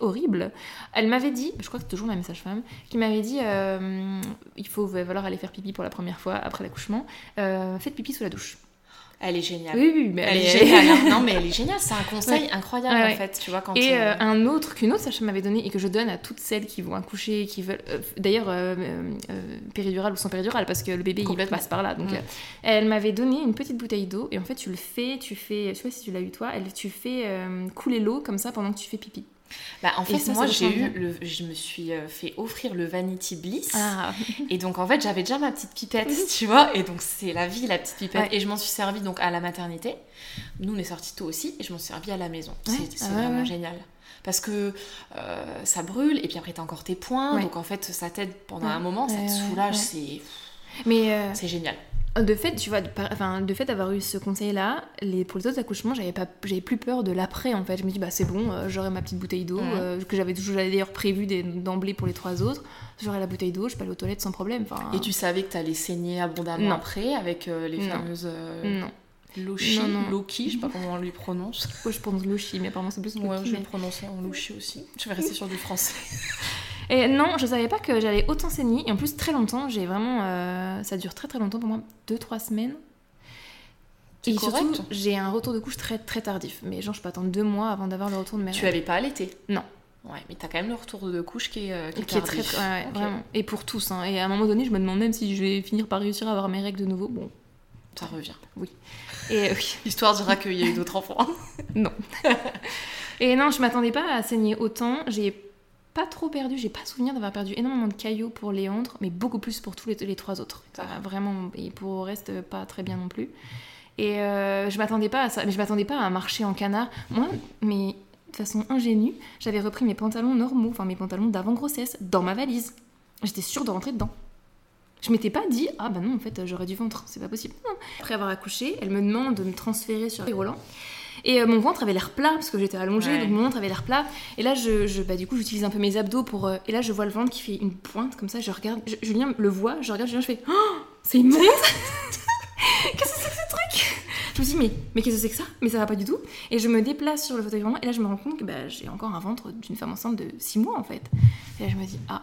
horrible. Elle m'avait dit, je crois que c'est toujours ma message femme, qui m'avait dit euh, il faut va falloir aller faire pipi pour la première fois après l'accouchement. Euh, faites pipi sous la douche. Elle est géniale. Oui, oui, mais Elle, elle est est- géniale. hein. Non, mais elle est géniale. C'est un conseil Ouais. incroyable, Ouais, en fait. Tu vois, quand... Et euh, un autre qu'une autre sage-femme m'avait donné et que je donne à toutes celles qui vont accoucher, qui veulent, euh, d'ailleurs euh, euh, péridurale ou sans péridurale, parce que le bébé il passe par là. Donc, Mm. elle m'avait donné une petite bouteille d'eau et en fait tu le fais, tu fais, je sais pas si tu l'as eu toi, elle, tu fais couler l'eau comme ça pendant que tu fais pipi. Bah, en fait, ça, moi, j'ai eu le... Je me suis euh, fait offrir le Vanity Bliss. Ah, Et donc, en fait, j'avais déjà ma petite pipette, tu vois. Et donc, c'est la vie, la petite pipette. Ouais. Et je m'en suis servi donc à la maternité. Nous, on est sortis tôt aussi. Et je m'en suis servi à la maison. Ouais. C'est Ah vraiment ouais. génial. Parce que euh, ça brûle. Et puis après, t'as encore tes points. Donc, en fait, ça t'aide pendant un moment. Ça te soulage. C'est mais euh, c'est génial. De fait, tu vois, de, enfin, de fait d'avoir eu ce conseil-là, les, pour les autres accouchements, j'avais pas, j'avais plus peur de l'après en fait. Je me dis bah c'est bon, euh, j'aurai ma petite bouteille d'eau euh, que j'avais toujours d'ailleurs prévu d'emblée pour les trois autres. J'aurai la bouteille d'eau, je peux aller aux toilettes sans problème. Enfin, Et tu savais que t'allais saigner abondamment Non. après avec euh, les Non. fameuses non, Loshi. Loki, je sais pas comment on lui prononce. Moi, je pense Loshi, mais apparemment c'est plus Ouais, Loki, je vais mais- le prononcer en Loshi aussi. Je vais rester sur du français. Et non, je savais pas que j'allais autant saigner. Et en plus, très longtemps, j'ai vraiment. euh, ça dure très très longtemps pour moi, 2-3 semaines. Et correct. surtout, j'ai un retour de couche très très tardif. Mais genre, je peux attendre deux mois avant d'avoir le retour de mes Tu règles. avais pas allaité? Non. Ouais, mais t'as quand même le retour de couche qui est, euh, qui est Qui est très, tardif. très- ouais, vraiment. Et pour tous. hein. Et à un moment donné, je me demande même si je vais finir par réussir à avoir mes règles de nouveau. Bon. Ça revient. Et euh, oui. L'histoire dira qu'il y a eu d'autres enfants. Et non, je m'attendais pas à saigner autant. J'ai pas trop perdu, j'ai pas souvenir d'avoir perdu énormément de caillots pour Léandre, mais beaucoup plus pour tous les, les trois autres. Vraiment, et pour le reste, pas très bien non plus. Et euh, je m'attendais pas à ça, mais je m'attendais pas à marcher en canard. Moi, mais de façon ingénue, j'avais repris mes pantalons normaux, enfin mes pantalons d'avant grossesse, dans ma valise. J'étais sûre de rentrer dedans. Je m'étais pas dit, ah bah non, en fait, j'aurais du ventre, c'est pas possible. Après avoir accouché, elle me demande de me transférer sur le Roland. Et euh, mon ventre avait l'air plat parce que j'étais allongée, Ouais. donc mon ventre avait l'air plat. Et là, je, je- bah, du coup, j'utilise un peu mes abdos pour. euh, et là, je vois le ventre qui fait une pointe comme ça. Je regarde, je- Julien le voit, je regarde Julien, je fais Oh, c'est immonde Qu'est-ce que c'est que ce truc? Je me dis, mais, mais qu'est-ce que c'est que ça? Mais ça va pas du tout. Et je me déplace sur le fauteuil roulant, et là, je me rends compte que bah, j'ai encore un ventre d'une femme enceinte de 6 mois en fait. Et là, je me dis, ah.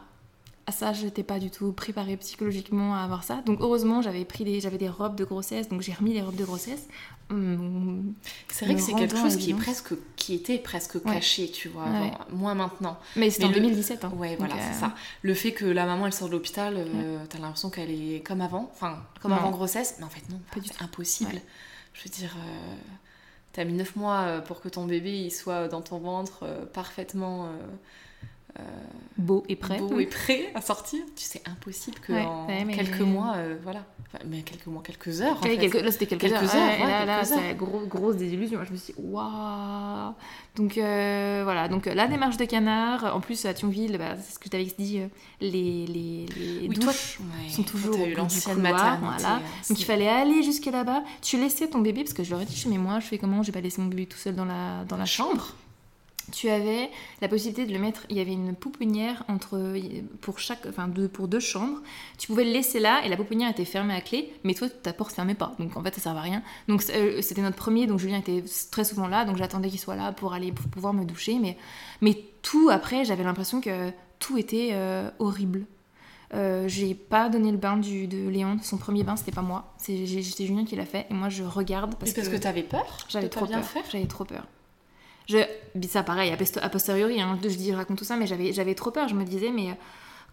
À ça, je n'étais pas du tout préparée psychologiquement à avoir ça. Donc heureusement, j'avais pris des, j'avais des robes de grossesse, donc j'ai remis les robes de grossesse. Hum, C'est vrai que c'est quelque chose qui est presque, qui était presque Ouais. caché, tu vois, Ouais. moins maintenant. Mais c'était en Mais le- 2017. Hein. Ouais, Donc, voilà, euh, c'est ça. Le fait que la maman elle sort de l'hôpital, euh, t'as l'impression qu'elle est comme avant, enfin comme Non. avant grossesse, mais en fait non, Pas du c'est impossible. Ouais. Je veux dire, euh, t'as mis 9 mois euh, pour que ton bébé il soit dans ton ventre euh, parfaitement euh, Beau et prêt. beau et prêt à sortir. Tu sais, impossible que Ouais, en ouais, mais- quelques mois, euh, voilà, Enfin, mais quelques mois, quelques heures. en fait. quelques- là, c'était quelques, Quelques heures. heures, Ouais, là, là, quelques c'est gros, grosse désillusion. Je me suis dit, waouh Donc, euh, voilà. Donc, euh, la démarche de canard. En plus, à Thionville, bah, c'est ce que je t'avais dit, euh, les, les, les Oui, douches toi, sont toujours au bout du couloir, voilà. euh, Donc, il fallait aller jusque là-bas. Tu laissais ton bébé, parce que je leur ai dit, mais moi, je fais comment? J'ai pas laissé mon bébé tout seul dans la, dans la chambre. Tu avais la possibilité de le mettre. Il y avait une pouponnière entre pour chaque, enfin deux pour deux chambres. Tu pouvais le laisser là et la pouponnière était fermée à clé, mais toi ta porte fermait pas. Donc en fait ça servait à rien. Donc euh, c'était notre premier. Donc Julien était très souvent là. Donc j'attendais qu'il soit là pour aller pour pouvoir me doucher. Mais mais tout après j'avais l'impression que tout était euh, horrible. Euh, j'ai pas donné le bain du, de Léon, son premier bain, c'était pas moi. C'était Julien qui l'a fait et moi je regarde parce, parce que, t'avais peur? J'avais trop bien peur. J'avais trop peur. Je, ça pareil, a post- a posteriori, hein, je dis, je raconte tout ça, mais j'avais, trop peur. Je me disais, mais euh,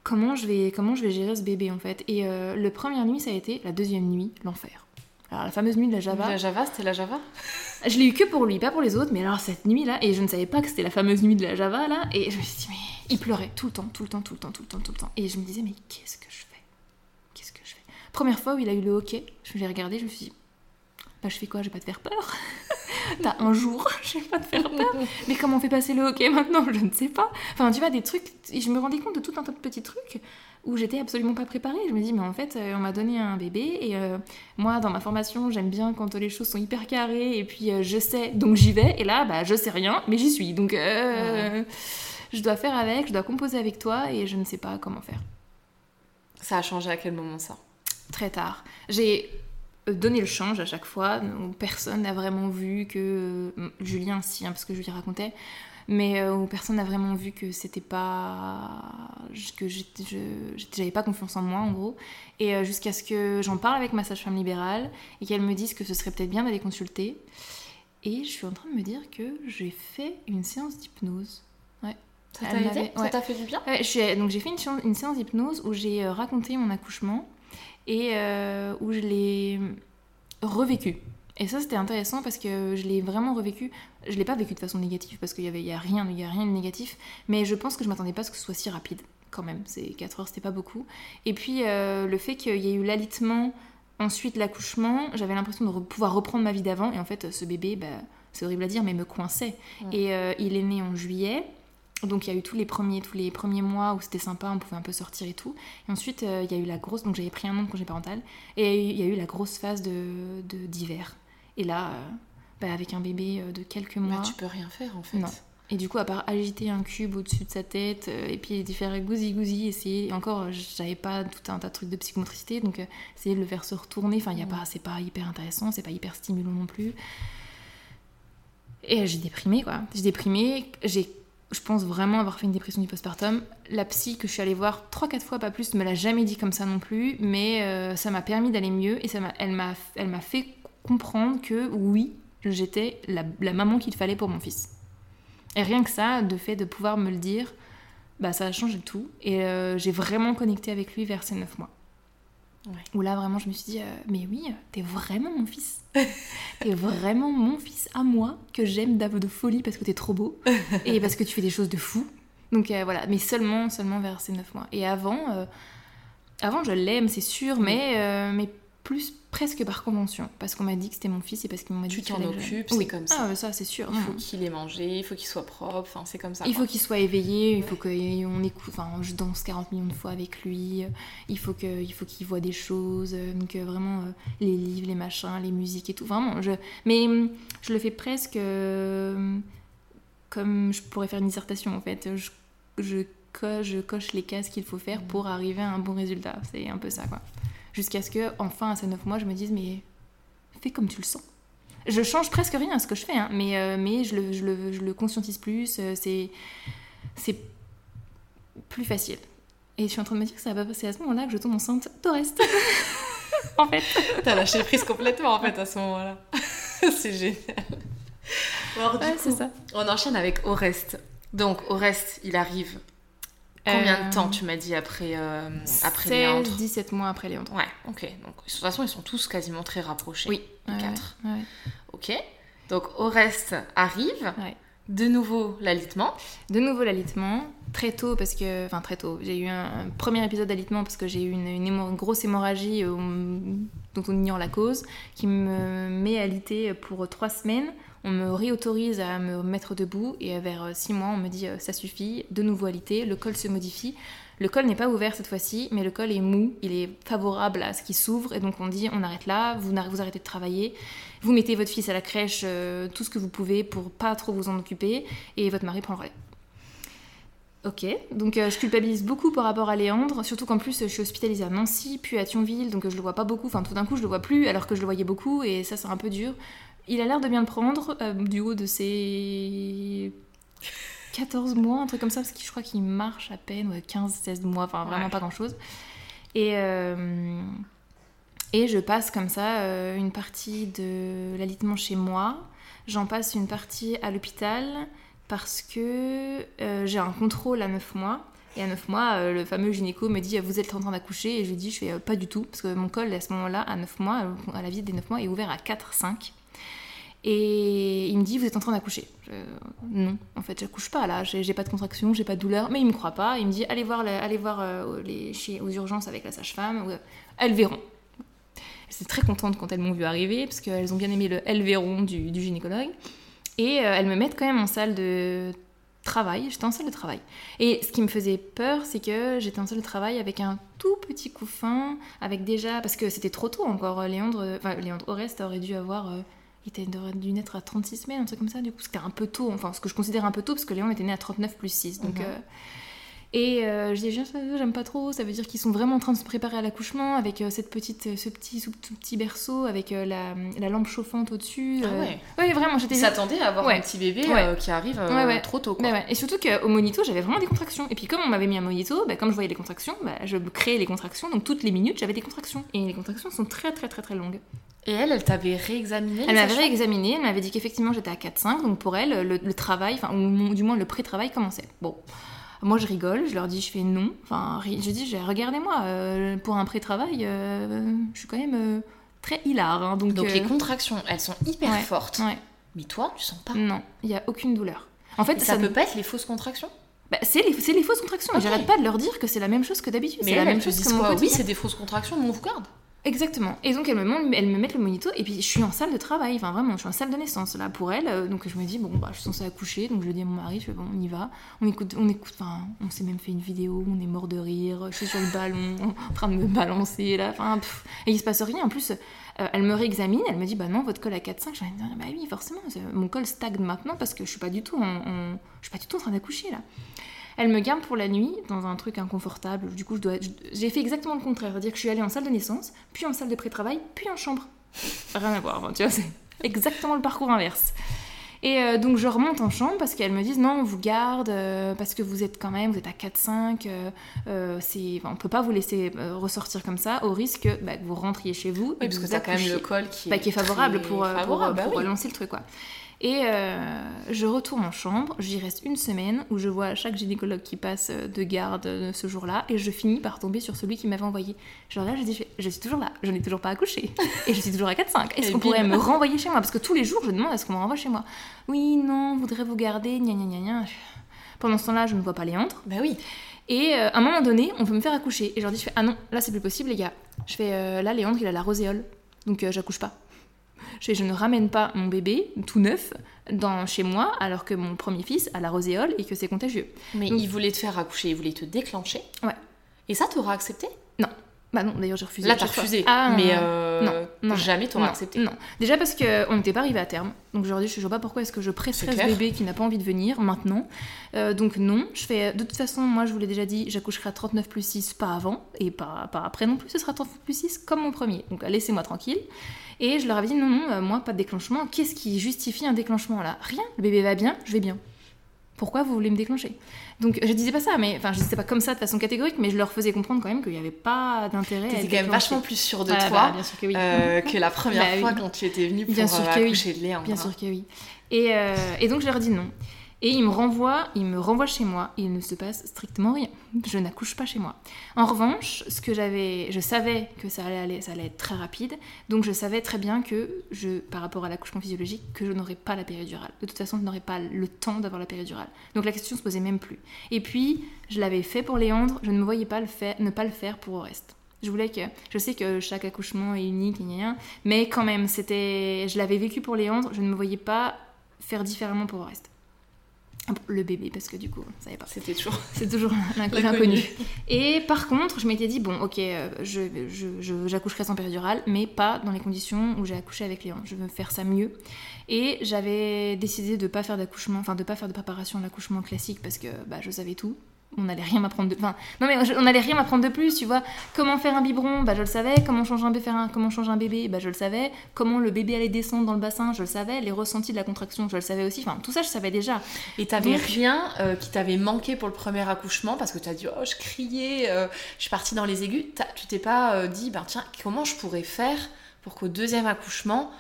comment je vais, comment je vais gérer ce bébé en fait? Et euh, le première nuit, ça a été la deuxième nuit, l'enfer. Alors la fameuse nuit de la Java, La Java, c'était la Java? Je l'ai eu que pour lui, pas pour les autres, mais alors cette nuit-là, et je ne savais pas que c'était la fameuse nuit de la Java là, et je me suis dit, mais il pleurait tout le temps, tout le temps, tout le temps, tout le temps, tout le temps. Et je me disais, mais qu'est-ce que je fais? Qu'est-ce que je fais? Première fois où il a eu le hockey, je l'ai regardé, je me suis dit, bah je fais quoi? Je vais pas te faire peur? T'as un jour, je vais pas te faire peur. Mais comment on fait passer le hockey maintenant Je ne sais pas. Enfin, tu vois, des trucs. Je me rendais compte de tout un tas de petits trucs où j'étais absolument pas préparée. Je me dis, mais en fait, euh, on m'a donné un bébé et euh, moi, dans ma formation, j'aime bien quand les choses sont hyper carrées et puis euh, je sais, donc j'y vais. Et là, bah, je sais rien, mais j'y suis. Donc, euh, je dois faire avec, je dois composer avec toi et je ne sais pas comment faire. Ça a changé à quel moment ça? Très tard. J'ai euh, donné le change à chaque fois. donc Personne n'a vraiment vu que. euh, Julien, si, hein, parce que je lui racontais. Mais euh, où personne n'a vraiment vu que c'était pas. que j'avais pas confiance en moi, en gros. Et euh, jusqu'à ce que j'en parle avec ma sage-femme libérale et qu'elle me dise que ce serait peut-être bien d'aller consulter. Et je suis en train de me dire que j'ai fait une séance d'hypnose. Ça t'a m'avait- Ça ouais. t'a fait du bien Ouais, je suis- donc j'ai fait une, séance- une séance d'hypnose où j'ai euh, raconté mon accouchement et euh, où je l'ai revécu. Et ça c'était intéressant parce que je l'ai vraiment revécu. Je l'ai pas vécu de façon négative parce qu'il y avait y a rien, il y a rien de négatif. Mais je pense que je m'attendais pas à ce que ce soit si rapide quand même. C'est 4 heures, c'était pas beaucoup. Et puis euh, le fait qu'il y ait eu l'alitement, ensuite l'accouchement, j'avais l'impression de re- pouvoir reprendre ma vie d'avant. Et en fait ce bébé, bah, c'est horrible à dire, mais me coinçait. Ouais. Et euh, il est né en juillet. Donc il y a eu tous les premiers, tous les premiers mois où c'était sympa, on pouvait un peu sortir et tout. Et ensuite euh, il y a eu la grosse, donc j'avais pris un an de congé parental, et il y a eu la grosse phase de d'hiver. Et là, euh, bah, avec un bébé euh, de quelques mois, Bah, tu peux rien faire en fait. Non. et du coup à part agiter un cube au-dessus de sa tête, euh, et puis faire gousi gousi, essayer, et encore j'avais pas tout un tas de trucs de psychomotricité, donc essayer de le faire se retourner, enfin il y a Mm. pas, c'est pas hyper intéressant, c'est pas hyper stimulant non plus. Et j'ai déprimé quoi, j'ai déprimé, j'ai je pense vraiment avoir fait une dépression du postpartum. La psy que je suis allée voir 3-4 fois, pas plus, me l'a jamais dit comme ça non plus, mais euh, ça m'a permis d'aller mieux et ça elle, m'a, fait comprendre que oui, j'étais la, la maman qu'il fallait pour mon fils. Et rien que ça, de fait de pouvoir me le dire, bah ça a changé tout. Et euh, j'ai vraiment connecté avec lui vers ses 9 mois. Ouais. Où là, vraiment, je me suis dit, euh, mais oui, t'es vraiment mon fils. t'es vraiment mon fils à moi, que j'aime de folie parce que t'es trop beau et parce que tu fais des choses de fou. Donc euh, voilà, mais seulement, seulement vers ces 9 mois. Et avant, euh, avant je l'aime, c'est sûr, mais, mais plus presque par convention. Parce qu'on m'a dit que c'était mon fils et parce qu'on m'a dit Tu t'en occupes, c'est Oui. comme ça. Ah, ouais, ça, c'est sûr. Il faut qu'il ait mangé, il faut qu'il soit propre, enfin c'est comme ça. Il quoi. faut qu'il soit éveillé, il faut qu'on écoute, enfin je danse 40 millions de fois avec lui, il faut que- il faut qu'il voit des choses, donc euh, vraiment euh, les livres, les machins, les musiques et tout, vraiment. Je, mais hum, je le fais presque euh, comme je pourrais faire une dissertation en fait. Je, je, co- je coche les cases qu'il faut faire pour arriver à un bon résultat, c'est un peu ça quoi. Jusqu'à ce que, enfin à ces 9 mois, je me dise mais fais comme tu le sens. Je change presque rien à ce que je fais, hein, mais, euh, mais je, le, je, le, je le conscientise plus, euh, c'est c'est plus facile. Et je suis en train de me dire que ça va pas passer à ce moment-là que je tombe enceinte reste. en fait. T'as lâché prise complètement en fait à ce moment-là. c'est génial. Alors, du Ouais, coup, ça. On enchaîne avec Oreste. Donc Oreste, il arrive. Combien Euh, de temps tu m'as dit après, euh, après Léandre 17 mois après Léandre. Ouais, ok. Donc de toute façon, ils sont tous quasiment très rapprochés. Oui. Les Ouais, quatre. ouais, ouais. Ok. Donc Oreste arrive. De nouveau l'alitement. De nouveau l'alitement, très tôt parce que, enfin très tôt, j'ai eu un, un premier épisode d'alitement parce que j'ai eu une, une hémo- une grosse hémorragie euh, dont on ignore la cause, qui me met à l'ité pour trois semaines. On me réautorise à me mettre debout et vers six mois, on me dit euh, ça suffit, de nouveau alité, le col se modifie. Le col n'est pas ouvert cette fois-ci, mais le col est mou, il est favorable à ce qui s'ouvre et donc on dit on arrête là, vous, vous arrêtez de travailler, vous mettez votre fils à la crèche, euh, tout ce que vous pouvez pour pas trop vous en occuper et votre mari prend le relais. Ok, donc euh, je culpabilise beaucoup par rapport à Léandre, surtout qu'en plus je suis hospitalisée à Nancy, puis à Thionville, donc euh, je le vois pas beaucoup, enfin tout d'un coup je le vois plus alors que je le voyais beaucoup et ça c'est un peu dur. Il a l'air de bien le prendre euh, du haut de ses 14 mois, un truc comme ça, parce que je crois qu'il marche à peine, ouais, 15-16 mois, enfin vraiment Ouais. pas grand chose. Et, euh, et je passe comme ça euh, une partie de l'alitement chez moi, j'en passe une partie à l'hôpital parce que euh, j'ai un contrôle à 9 mois. Et à 9 mois, le fameux gynéco me dit Vous êtes en train d'accoucher Et je lui dis Je fais pas du tout, parce que mon col à ce moment-là, à 9 mois, à la visite des 9 mois, est ouvert à 4-5. Et il me dit Vous êtes en train d'accoucher Non, en fait, j'accouche pas là, j'ai pas de contraction, j'ai pas de douleur. Mais il me croit pas. Il me dit Allez voir, allez voir euh, chez, aux urgences avec la sage-femme, ou- elles verront. J'étais très contente quand elles m'ont vu arriver, parce qu'elles ont bien aimé le elles verront du, gynécologue. Et euh, elles me mettent quand même en salle de travail. J'étais en salle de travail. Et ce qui me faisait peur, c'est que j'étais en salle de travail avec un tout petit couffin, avec déjà. Parce que c'était trop tôt encore. Léandre, euh, enfin, Léandre Oreste aurait dû avoir. Il était- dû naître à 36 semaines, un truc comme ça. Du coup, c'était un peu tôt. Enfin, ce que je considère un peu tôt, parce que Léandre était né à 39 plus 6. Donc. Mhm. euh, et euh, je dis, J'aime ça, j'aime pas trop, ça veut dire qu'ils sont vraiment en train de se préparer à l'accouchement avec euh, cette petite, euh, ce, petit, ce petit berceau, avec euh, la, la lampe chauffante au-dessus. Ah euh. ouais. Ouais, vraiment, j'étais Ils s'attendaient à avoir Ouais. un petit bébé Ouais. euh, qui arrive euh, trop tôt. Quoi. Et surtout qu'au monito, j'avais vraiment des contractions. Et puis comme on m'avait mis un monito, bah, comme je voyais les contractions, bah, je créais les contractions. Donc toutes les minutes, j'avais des contractions. Et les contractions sont très très très très longues. Et elle, elle t'avait réexaminé Elle m'avait réexaminé, elle m'avait dit qu'effectivement j'étais à 4-5. Donc pour elle, le, le travail, enfin, ou du moins le pré-travail commençait. Bon. Moi je rigole, je leur dis, je fais non. Enfin, je dis, regardez-moi, euh, pour un pré-travail, euh, je suis quand même euh, très hilar. hein. donc Donc les contractions, elles sont hyper ouais. fortes. ouais. Mais toi, tu sens pas. Non, il n'y a aucune douleur. En fait, Et ça, ça, peut pas être les fausses contractions? Bah, c'est les, fausses contractions. mais Ok. J'arrête pas de leur dire que c'est la même chose que d'habitude. Mais C'est la même chose que quoi? Oui, c'est des fausses contractions, mais on vous garde. Exactement. Et donc elle me, montre- elle me met le monito et puis je suis en salle de travail, enfin vraiment, je suis en salle de naissance là pour elle. euh, Donc je me dis bon bah je suis censée accoucher, donc je dis à mon mari, je fais bon on y va. On écoute, on écoute, enfin on s'est même fait une vidéo, on est mort de rire, je suis sur le ballon, en train de me balancer là, enfin pff, et il se passe rien. En plus, euh, elle me réexamine, elle me dit bah non votre col à 4-5. Je dis bah oui forcément, mon col stagne maintenant parce que je suis pas du tout en- je suis pas du tout en train d'accoucher là. Elle me garde pour la nuit dans un truc inconfortable. Du coup, je dois, j'ai fait exactement le contraire. C'est-à-dire que je suis allée en salle de naissance, puis en salle de pré-travail, puis en chambre. Rien à voir, tu vois, c'est exactement le parcours inverse. Et euh, donc je remonte en chambre parce qu'elles me disent non, on vous garde euh, parce que vous êtes quand même, vous êtes à 4-5, euh, euh, enfin, on peut pas vous laisser ressortir comme ça au risque bah, que vous rentriez chez vous Oui, et parce que vous quand même le col qui est, Bah, qui est favorable pour, bah pour oui. lancer le truc quoi. Et euh, je retourne en chambre, j'y reste une semaine où je vois chaque gynécologue qui passe de garde ce jour-là et je finis par tomber sur celui qui m'avait envoyé. Genre là, je dis, je suis toujours là, je n'ai toujours pas accouché et je suis toujours à 4-5. Est-ce qu'on pourrait me renvoyer chez moi? Parce que tous les jours, je demande à ce qu'on me renvoie chez moi. Oui, non, on voudrait vous garder, gna gna gna gna. Pendant ce temps-là, je ne vois pas Léandre. Bah oui. Et euh, à un moment donné, on veut me faire accoucher. Et je leur dis, je fais, ah non, là c'est plus possible, les gars. Je fais, euh, là, Léandre, il a la roséole. Donc j'accouche pas. Je, ne ramène pas mon bébé tout neuf dans, chez moi alors que mon premier fils a la roséole et que c'est contagieux. Mais Donc- il voulait te faire accoucher, il voulait te déclencher. Ouais. Et ça, t'auras accepté? Bah non, d'ailleurs j'ai refusé. Là, t'as refusé. Ah, mais non, euh, non, non, jamais t'auras non, accepté. Non, déjà parce qu'on n'était pas arrivé à terme. Donc je leur dis, je sais pas pourquoi est-ce que je presserais ce bébé qui n'a pas envie de venir maintenant. Euh, donc non, je fais. De toute façon, moi je vous l'ai déjà dit, j'accoucherai à 39 plus 6, pas avant et pas, pas après non plus. Ce sera 39 plus 6 comme mon premier. Donc laissez-moi tranquille. Et je leur avais dit, non, non, euh, moi pas de déclenchement. Qu'est-ce qui justifie un déclenchement là? Rien. Le bébé va bien, je vais bien. Pourquoi vous voulez me déclencher? Donc je disais pas ça, mais enfin je disais pas comme ça de façon catégorique, mais je leur faisais comprendre quand même qu'il n'y avait pas d'intérêt. T'étais quand même vachement plus sûre de toi bah, bien sûr que oui. euh, que la première Bah oui. fois quand tu étais venue pour Bien sûr euh, que oui. de Léandre. Bien hein. sûr que oui. Et, euh, et donc je leur dis non. Et ils me renvoient, ils me renvoient chez moi. Il ne se passe strictement rien. Je n'accouche pas chez moi. En revanche, ce que j'avais, je savais que ça allait, aller- ça allait être très rapide. Donc je savais très bien que je, par rapport à l'accouchement physiologique, que je n'aurais pas la péridurale. De toute façon, je n'aurais pas le temps d'avoir la péridurale. Donc la question se posait même plus. Et puis je l'avais fait pour Léandre. Je ne me voyais pas ne pas le faire pour le reste. Je voulais que, je sais que chaque accouchement est unique, mais quand même, c'était, je l'avais vécu pour Léandre. Je ne me voyais pas faire différemment pour le reste. Bon, Le bébé, parce que du coup, ça savait pas. C'était toujours. C'est toujours l'inconnu. Et par contre, je m'étais dit, bon, ok, euh, je, je- je- j'accoucherai sans péridurale, mais pas dans les conditions où j'ai accouché avec Léon. Je veux faire ça mieux. Et j'avais décidé de pas faire d'accouchement, enfin de pas faire de préparation à l'accouchement classique parce que bah, je savais tout. On n'allait rien m'apprendre de. Enfin, non mais je- on n'allait rien m'apprendre de plus, tu vois. Comment faire un biberon? Bah je le savais. Comment changer un bébé, faire un- comment changer un bébé? Bah je le savais. Comment le bébé allait descendre dans le bassin? Je le savais. Les ressentis de la contraction, je le savais aussi. Enfin, tout ça, je savais déjà. Et t'avais Donc- rien euh, qui t'avait manqué pour le premier accouchement parce que t'as dit oh je criais, euh, je suis partie dans les aigus. T'as- Tu t'es pas euh, dit ben tiens comment je pourrais faire pour qu'au deuxième accouchement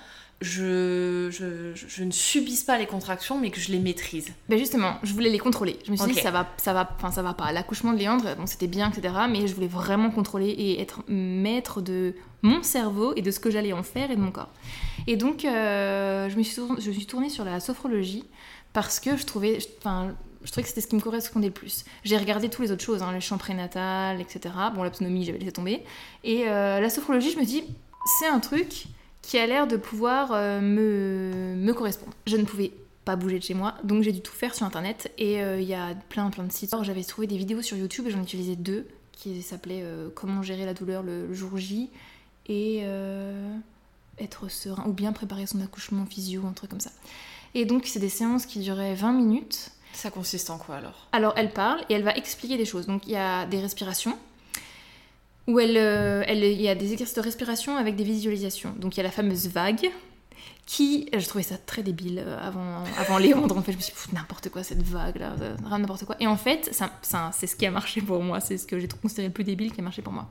je, je, je- ne subisse pas les contractions mais que je les maîtrise. Ben justement, je voulais les contrôler. Je me suis dit ça va, ça va, enfin ça va pas. L'accouchement de Léandre, bon c'était bien, etc. Mais je voulais vraiment contrôler et être maître de mon cerveau et de ce que j'allais en faire et de mon corps. Et donc euh, je me suis, je tournée sur la sophrologie parce que je trouvais, enfin je trouvais que c'était ce qui me correspondait le plus. J'ai regardé toutes les autres choses, hein, les champs prénatales, etc. Bon l'apsonomie j'avais laissé tomber. Et euh, la sophrologie, je me dis c'est un truc qui a l'air de pouvoir euh, me, me correspondre. Je ne pouvais pas bouger de chez moi, donc j'ai dû tout faire sur internet et euh, il y a plein plein de sites. Alors, J'avais trouvé des vidéos sur YouTube et j'en utilisais deux qui s'appelaient euh, Comment gérer la douleur le, le jour J et euh, être serein ou bien préparer son accouchement physio, un truc comme ça. Et donc c'est des séances qui duraient 20 minutes. Ça consiste en quoi alors? Alors elle parle et elle va expliquer des choses. Donc il y a des respirations où euh, elle- il y a des exercices de respiration avec des visualisations. Donc il y a la fameuse vague qui, je trouvais ça très débile euh, avant, avant Léandre. En fait, je me suis dit n'importe quoi cette vague là, euh, rien n'importe quoi. Et en fait, c'est ce qui a marché pour moi. C'est ce que j'ai considéré le plus débile qui a marché pour moi.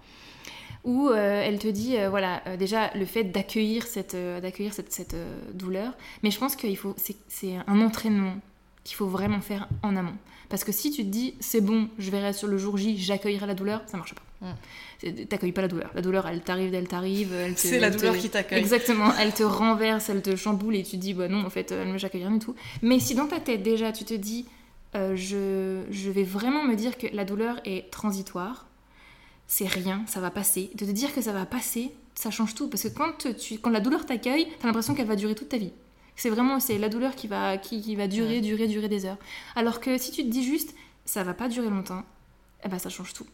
Où euh, elle te dit, euh, voilà, euh, déjà le fait d'accueillir cette, euh, d'accueillir cette, euh, douleur. Mais je pense c'est, c'est un entraînement qu'il faut vraiment faire en amont. Parce que si tu te dis, c'est bon, je verrai sur le jour J, j'accueillerai la douleur, ça marche pas. Mm. T'accueilles pas la douleur. La douleur, elle t'arrive, elle t'arrive. C'est la te- douleur qui t'accueille. Exactement, elle te renverse, elle te chamboule et tu te dis, bah non, en fait, elle me j'accueille rien du tout. Mais si dans ta tête, déjà, tu te dis, euh, je, je vais vraiment me dire que la douleur est transitoire, c'est rien, ça va passer. De te dire que ça va passer, ça change tout. Parce que quand, tu, quand la douleur t'accueille, t'as l'impression qu'elle va durer toute ta vie. C'est vraiment c'est la douleur qui va, qui, va durer, durer, durer des heures. Alors que si tu te dis juste, ça va pas durer longtemps, eh ben ça change tout.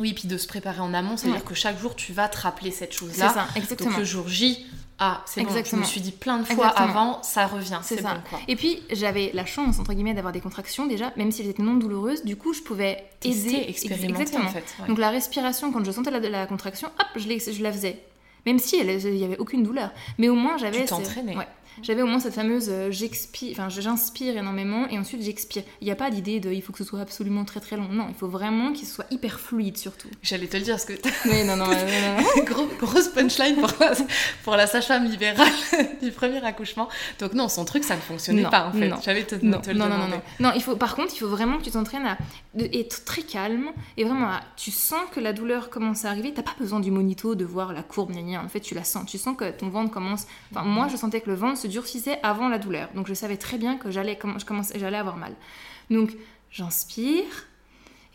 Oui, puis de se préparer en amont, c'est-à-dire que chaque jour, tu vas te rappeler cette chose-là. C'est ça, exactement. Donc le jour J, ah, c'est bon, je me suis dit plein de fois avant, ça revient, c'est ça. Bon, Et puis, j'avais la chance, entre guillemets, d'avoir des contractions déjà, même si elles étaient non douloureuses, du coup, je pouvais aider. expérimenter, en fait. Donc la respiration, quand je sentais la, la contraction, hop, je, je la faisais. Même si il n'y avait aucune douleur. Mais au moins, j'avais... Tu t'entraînais. Ouais j'avais au moins cette fameuse euh, j'expire, enfin j'inspire énormément et ensuite j'expire. Il n'y a pas d'idée de il faut que ce soit absolument très très long. Non, il faut vraiment qu'il soit hyper fluide surtout. J'allais te le dire parce que. Oui, non, non, non, grosse punchline pour la, pour la sage-femme libérale du premier accouchement. Donc non, son truc ça ne fonctionnait pas en fait. J'avais te, te le non, non, non, non, il faut, par contre, il faut vraiment que tu t'entraînes à être très calme et vraiment tu sens que la douleur commence à arriver. T'as pas besoin du monito de voir la courbe, En fait, tu la sens. Tu sens que ton ventre commence. Enfin, moi, je sentais que le ventre se durcissait avant la douleur. Donc je savais très bien que j'allais j'allais avoir mal. Donc j'inspire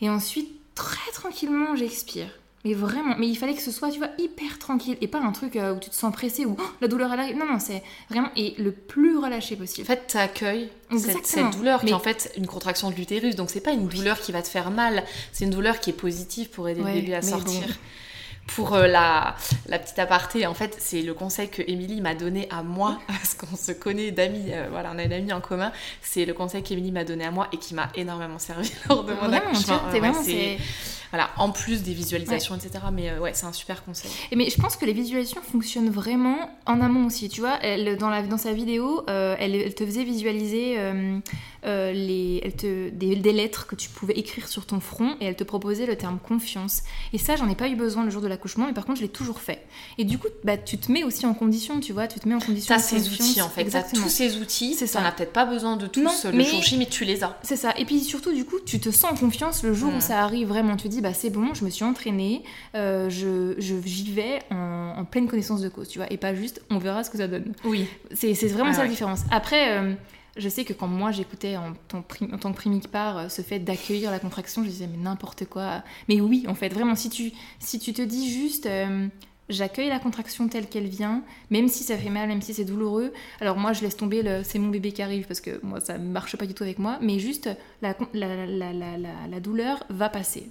et ensuite très tranquillement j'expire. Mais vraiment, mais il fallait que ce soit, tu vois, hyper tranquille et pas un truc euh, où tu te sens pressé ou oh, la douleur elle arrive. Non, non, c'est vraiment et le plus relâché possible. En fait, tu accueilles cette, douleur qui est en fait une contraction de l'utérus. Donc c'est pas une douleur qui va te faire mal, c'est une douleur qui est positive pour aider le bébé à sortir pour euh, la, la, petite aparté, en fait, c'est le conseil que Émilie m'a donné à moi, parce qu'on se connaît d'amis, euh, voilà, on a une amie en commun. C'est le conseil qu'Émilie m'a donné à moi et qui m'a énormément servi lors de mon accouchement. c'est voilà, en plus des visualisations, etc. Mais euh, ouais, c'est un super conseil. Et mais je pense que les visualisations fonctionnent vraiment en amont aussi. Tu vois, elle, dans, la, dans sa vidéo, elle, elle, te faisait visualiser les, elle te, des, des, lettres que tu pouvais écrire sur ton front et elle te proposait le terme confiance. Et ça, j'en ai pas eu besoin le jour de la accouchement, mais par contre, je l'ai toujours fait. Et du coup, bah, tu te mets aussi en condition, tu vois, tu te mets en condition. T'as ces outils en fait, Exactement. tous ces outils. C'est ça. T'en as peut-être pas besoin de tous non, le mais... jour J, mais tu les as. C'est ça. Et puis surtout, du coup, tu te sens en confiance le jour où ça arrive vraiment. Tu te dis, bah c'est bon, je me suis entraînée, euh, je, j'y vais en, pleine connaissance de cause, tu vois, et pas juste, on verra ce que ça donne. Oui. C'est, vraiment ça la différence. Après. Euh, je sais que quand moi j'écoutais en, tant que primipare euh, ce fait d'accueillir la contraction, je disais mais n'importe quoi. Mais oui, en fait, vraiment, si tu, si tu te dis juste euh, j'accueille la contraction telle qu'elle vient, même si ça fait mal, même si c'est douloureux. Alors moi je laisse tomber le c'est mon bébé qui arrive parce que moi ça marche pas du tout avec moi, mais juste la, la, la, la douleur va passer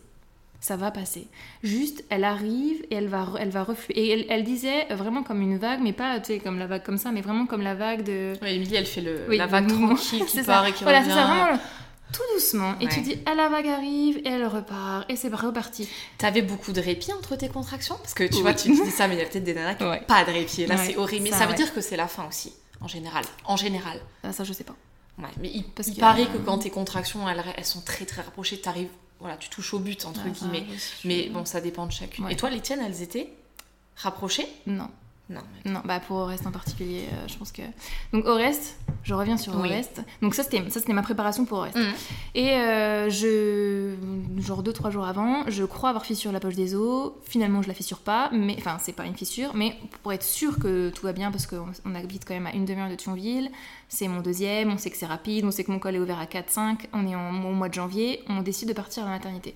ça va passer. Juste, elle arrive et elle va, elle va refluer. Et elle, disait vraiment comme une vague, mais pas comme la vague comme ça, mais vraiment comme la vague de. Oui, Emilie, elle fait le, la vague tranquille qui part et qui voilà, revient. Voilà, c'est ça, vraiment tout doucement. Et tu dis, ah, la vague arrive et elle repart et c'est reparti. T'avais beaucoup de répit entre tes contractions? Parce que tu vois, tu dis ça, mais il y a peut-être des nanas qui n'ont pas de répit. là, c'est horrible. Mais ça, veut dire que c'est la fin aussi, en général. En général. Ah, ça, je sais pas. Ouais, mais il, Parce il paraît que quand tes contractions, elles, elles sont très très rapprochées, t'arrives voilà, tu touches au but, entre guillemets. mais bon, ça dépend de chacune. Et toi, les tiennes, elles étaient rapprochées? Non. Non, non, bah pour Orest en particulier, euh, je pense que. Donc Orest, je reviens sur Orest. Donc ça c'était ça c'était ma préparation pour Orest. Mhm. Et euh, je genre deux trois jours avant, je crois avoir fissure la poche des os. Finalement je la fissure pas, mais enfin c'est pas une fissure, mais pour être sûr que tout va bien parce qu'on on habite quand même à une demi-heure de Thionville. C'est mon deuxième, on sait que c'est rapide, on sait que mon col est ouvert à 4-5, on est en, au mois de janvier, on décide de partir à la maternité.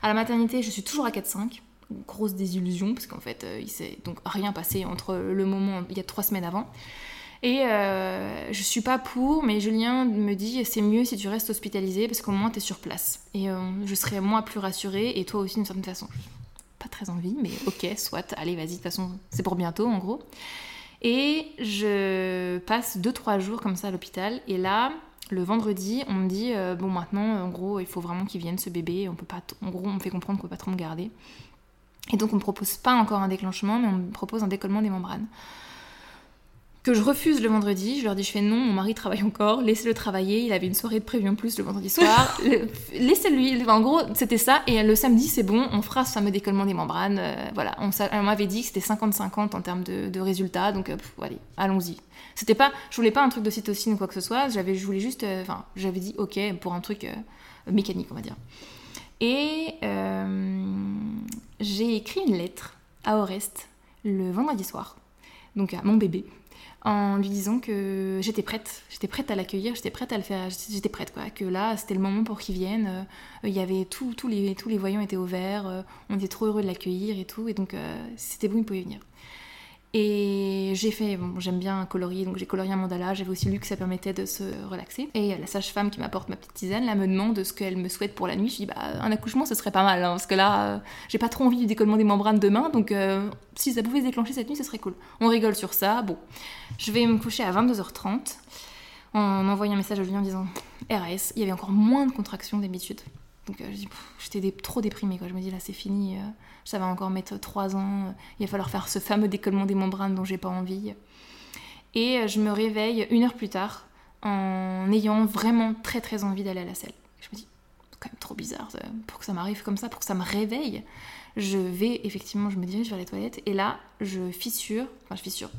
À la maternité, je suis toujours à 4-5 grosse désillusion parce qu'en fait euh, il s'est donc rien passé entre le moment il y a trois semaines avant. Et euh, je suis pas pour mais Julien me dit c'est mieux si tu restes hospitalisé parce qu'au moins tu es sur place. Et euh, je serai moi plus rassurée et toi aussi d'une certaine façon. Pas très envie mais ok soit allez vas-y de toute façon c'est pour bientôt en gros. Et je passe 2-3 jours comme ça à l'hôpital et là le vendredi, on me dit bon maintenant en gros il faut vraiment qu'il vienne ce bébé, on peut pas en gros on me fait comprendre qu'on peut pas trop me garder. Et donc on ne propose pas encore un déclenchement, mais on me propose un décollement des membranes. Que je refuse le vendredi, je leur dis je fais non, mon mari travaille encore, laissez-le travailler, il avait une soirée de prévu en plus le vendredi soir, laissez-lui, en gros c'était ça, et le samedi c'est bon, on fera ce fameux décollement des membranes, euh, voilà, on, m'avait dit que c'était 50-50 en termes de, résultats, donc euh, allez, allons-y. C'était pas, je voulais pas un truc de cytocine ou quoi que ce soit, j'avais, je voulais juste, euh, enfin j'avais dit ok pour un truc mécanique on va dire. Et euh, j'ai écrit une lettre à Orest le vendredi soir donc à mon bébé, en lui disant que j'étais prête, j'étais prête à l'accueillir, j'étais prête à le faire, j'étais prête quoi, que là c'était le moment pour qu'il vienne, euh, il y avait tout, tous les, tous les voyants étaient ouverts, euh, on était trop heureux de l'accueillir et tout, et donc euh, c'était bon, il pouvait venir. Et j'ai fait, bon, j'aime bien colorier, donc j'ai colorié un mandala. J'avais aussi lu que ça permettait de se relaxer. Et la sage-femme qui m'apporte ma petite tisane, là, me demande ce qu'elle me souhaite pour la nuit. Je dis, bah, un accouchement, ce serait pas mal, hein, parce que là, euh, j'ai pas trop envie du décollement des membranes demain, donc euh, si ça pouvait se déclencher cette nuit, ce serait cool. On rigole sur ça. Bon, je vais me coucher à 22h30 en envoyant un message à Julien en disant RS, il y avait encore moins de contractions d'habitude. Donc euh, j'étais trop déprimée, quoi. Je me dis, là, c'est fini ça va encore mettre trois ans, il va falloir faire ce fameux décollement des membranes dont j'ai pas envie. Et euh, je me réveille une heure plus tard en ayant vraiment très très envie d'aller à la selle. Je me dis, c'est quand même trop bizarre pour que ça m'arrive comme ça, pour que ça me réveille. Je vais effectivement, je me dirige vers les toilettes et là, je fissure, enfin je fissure,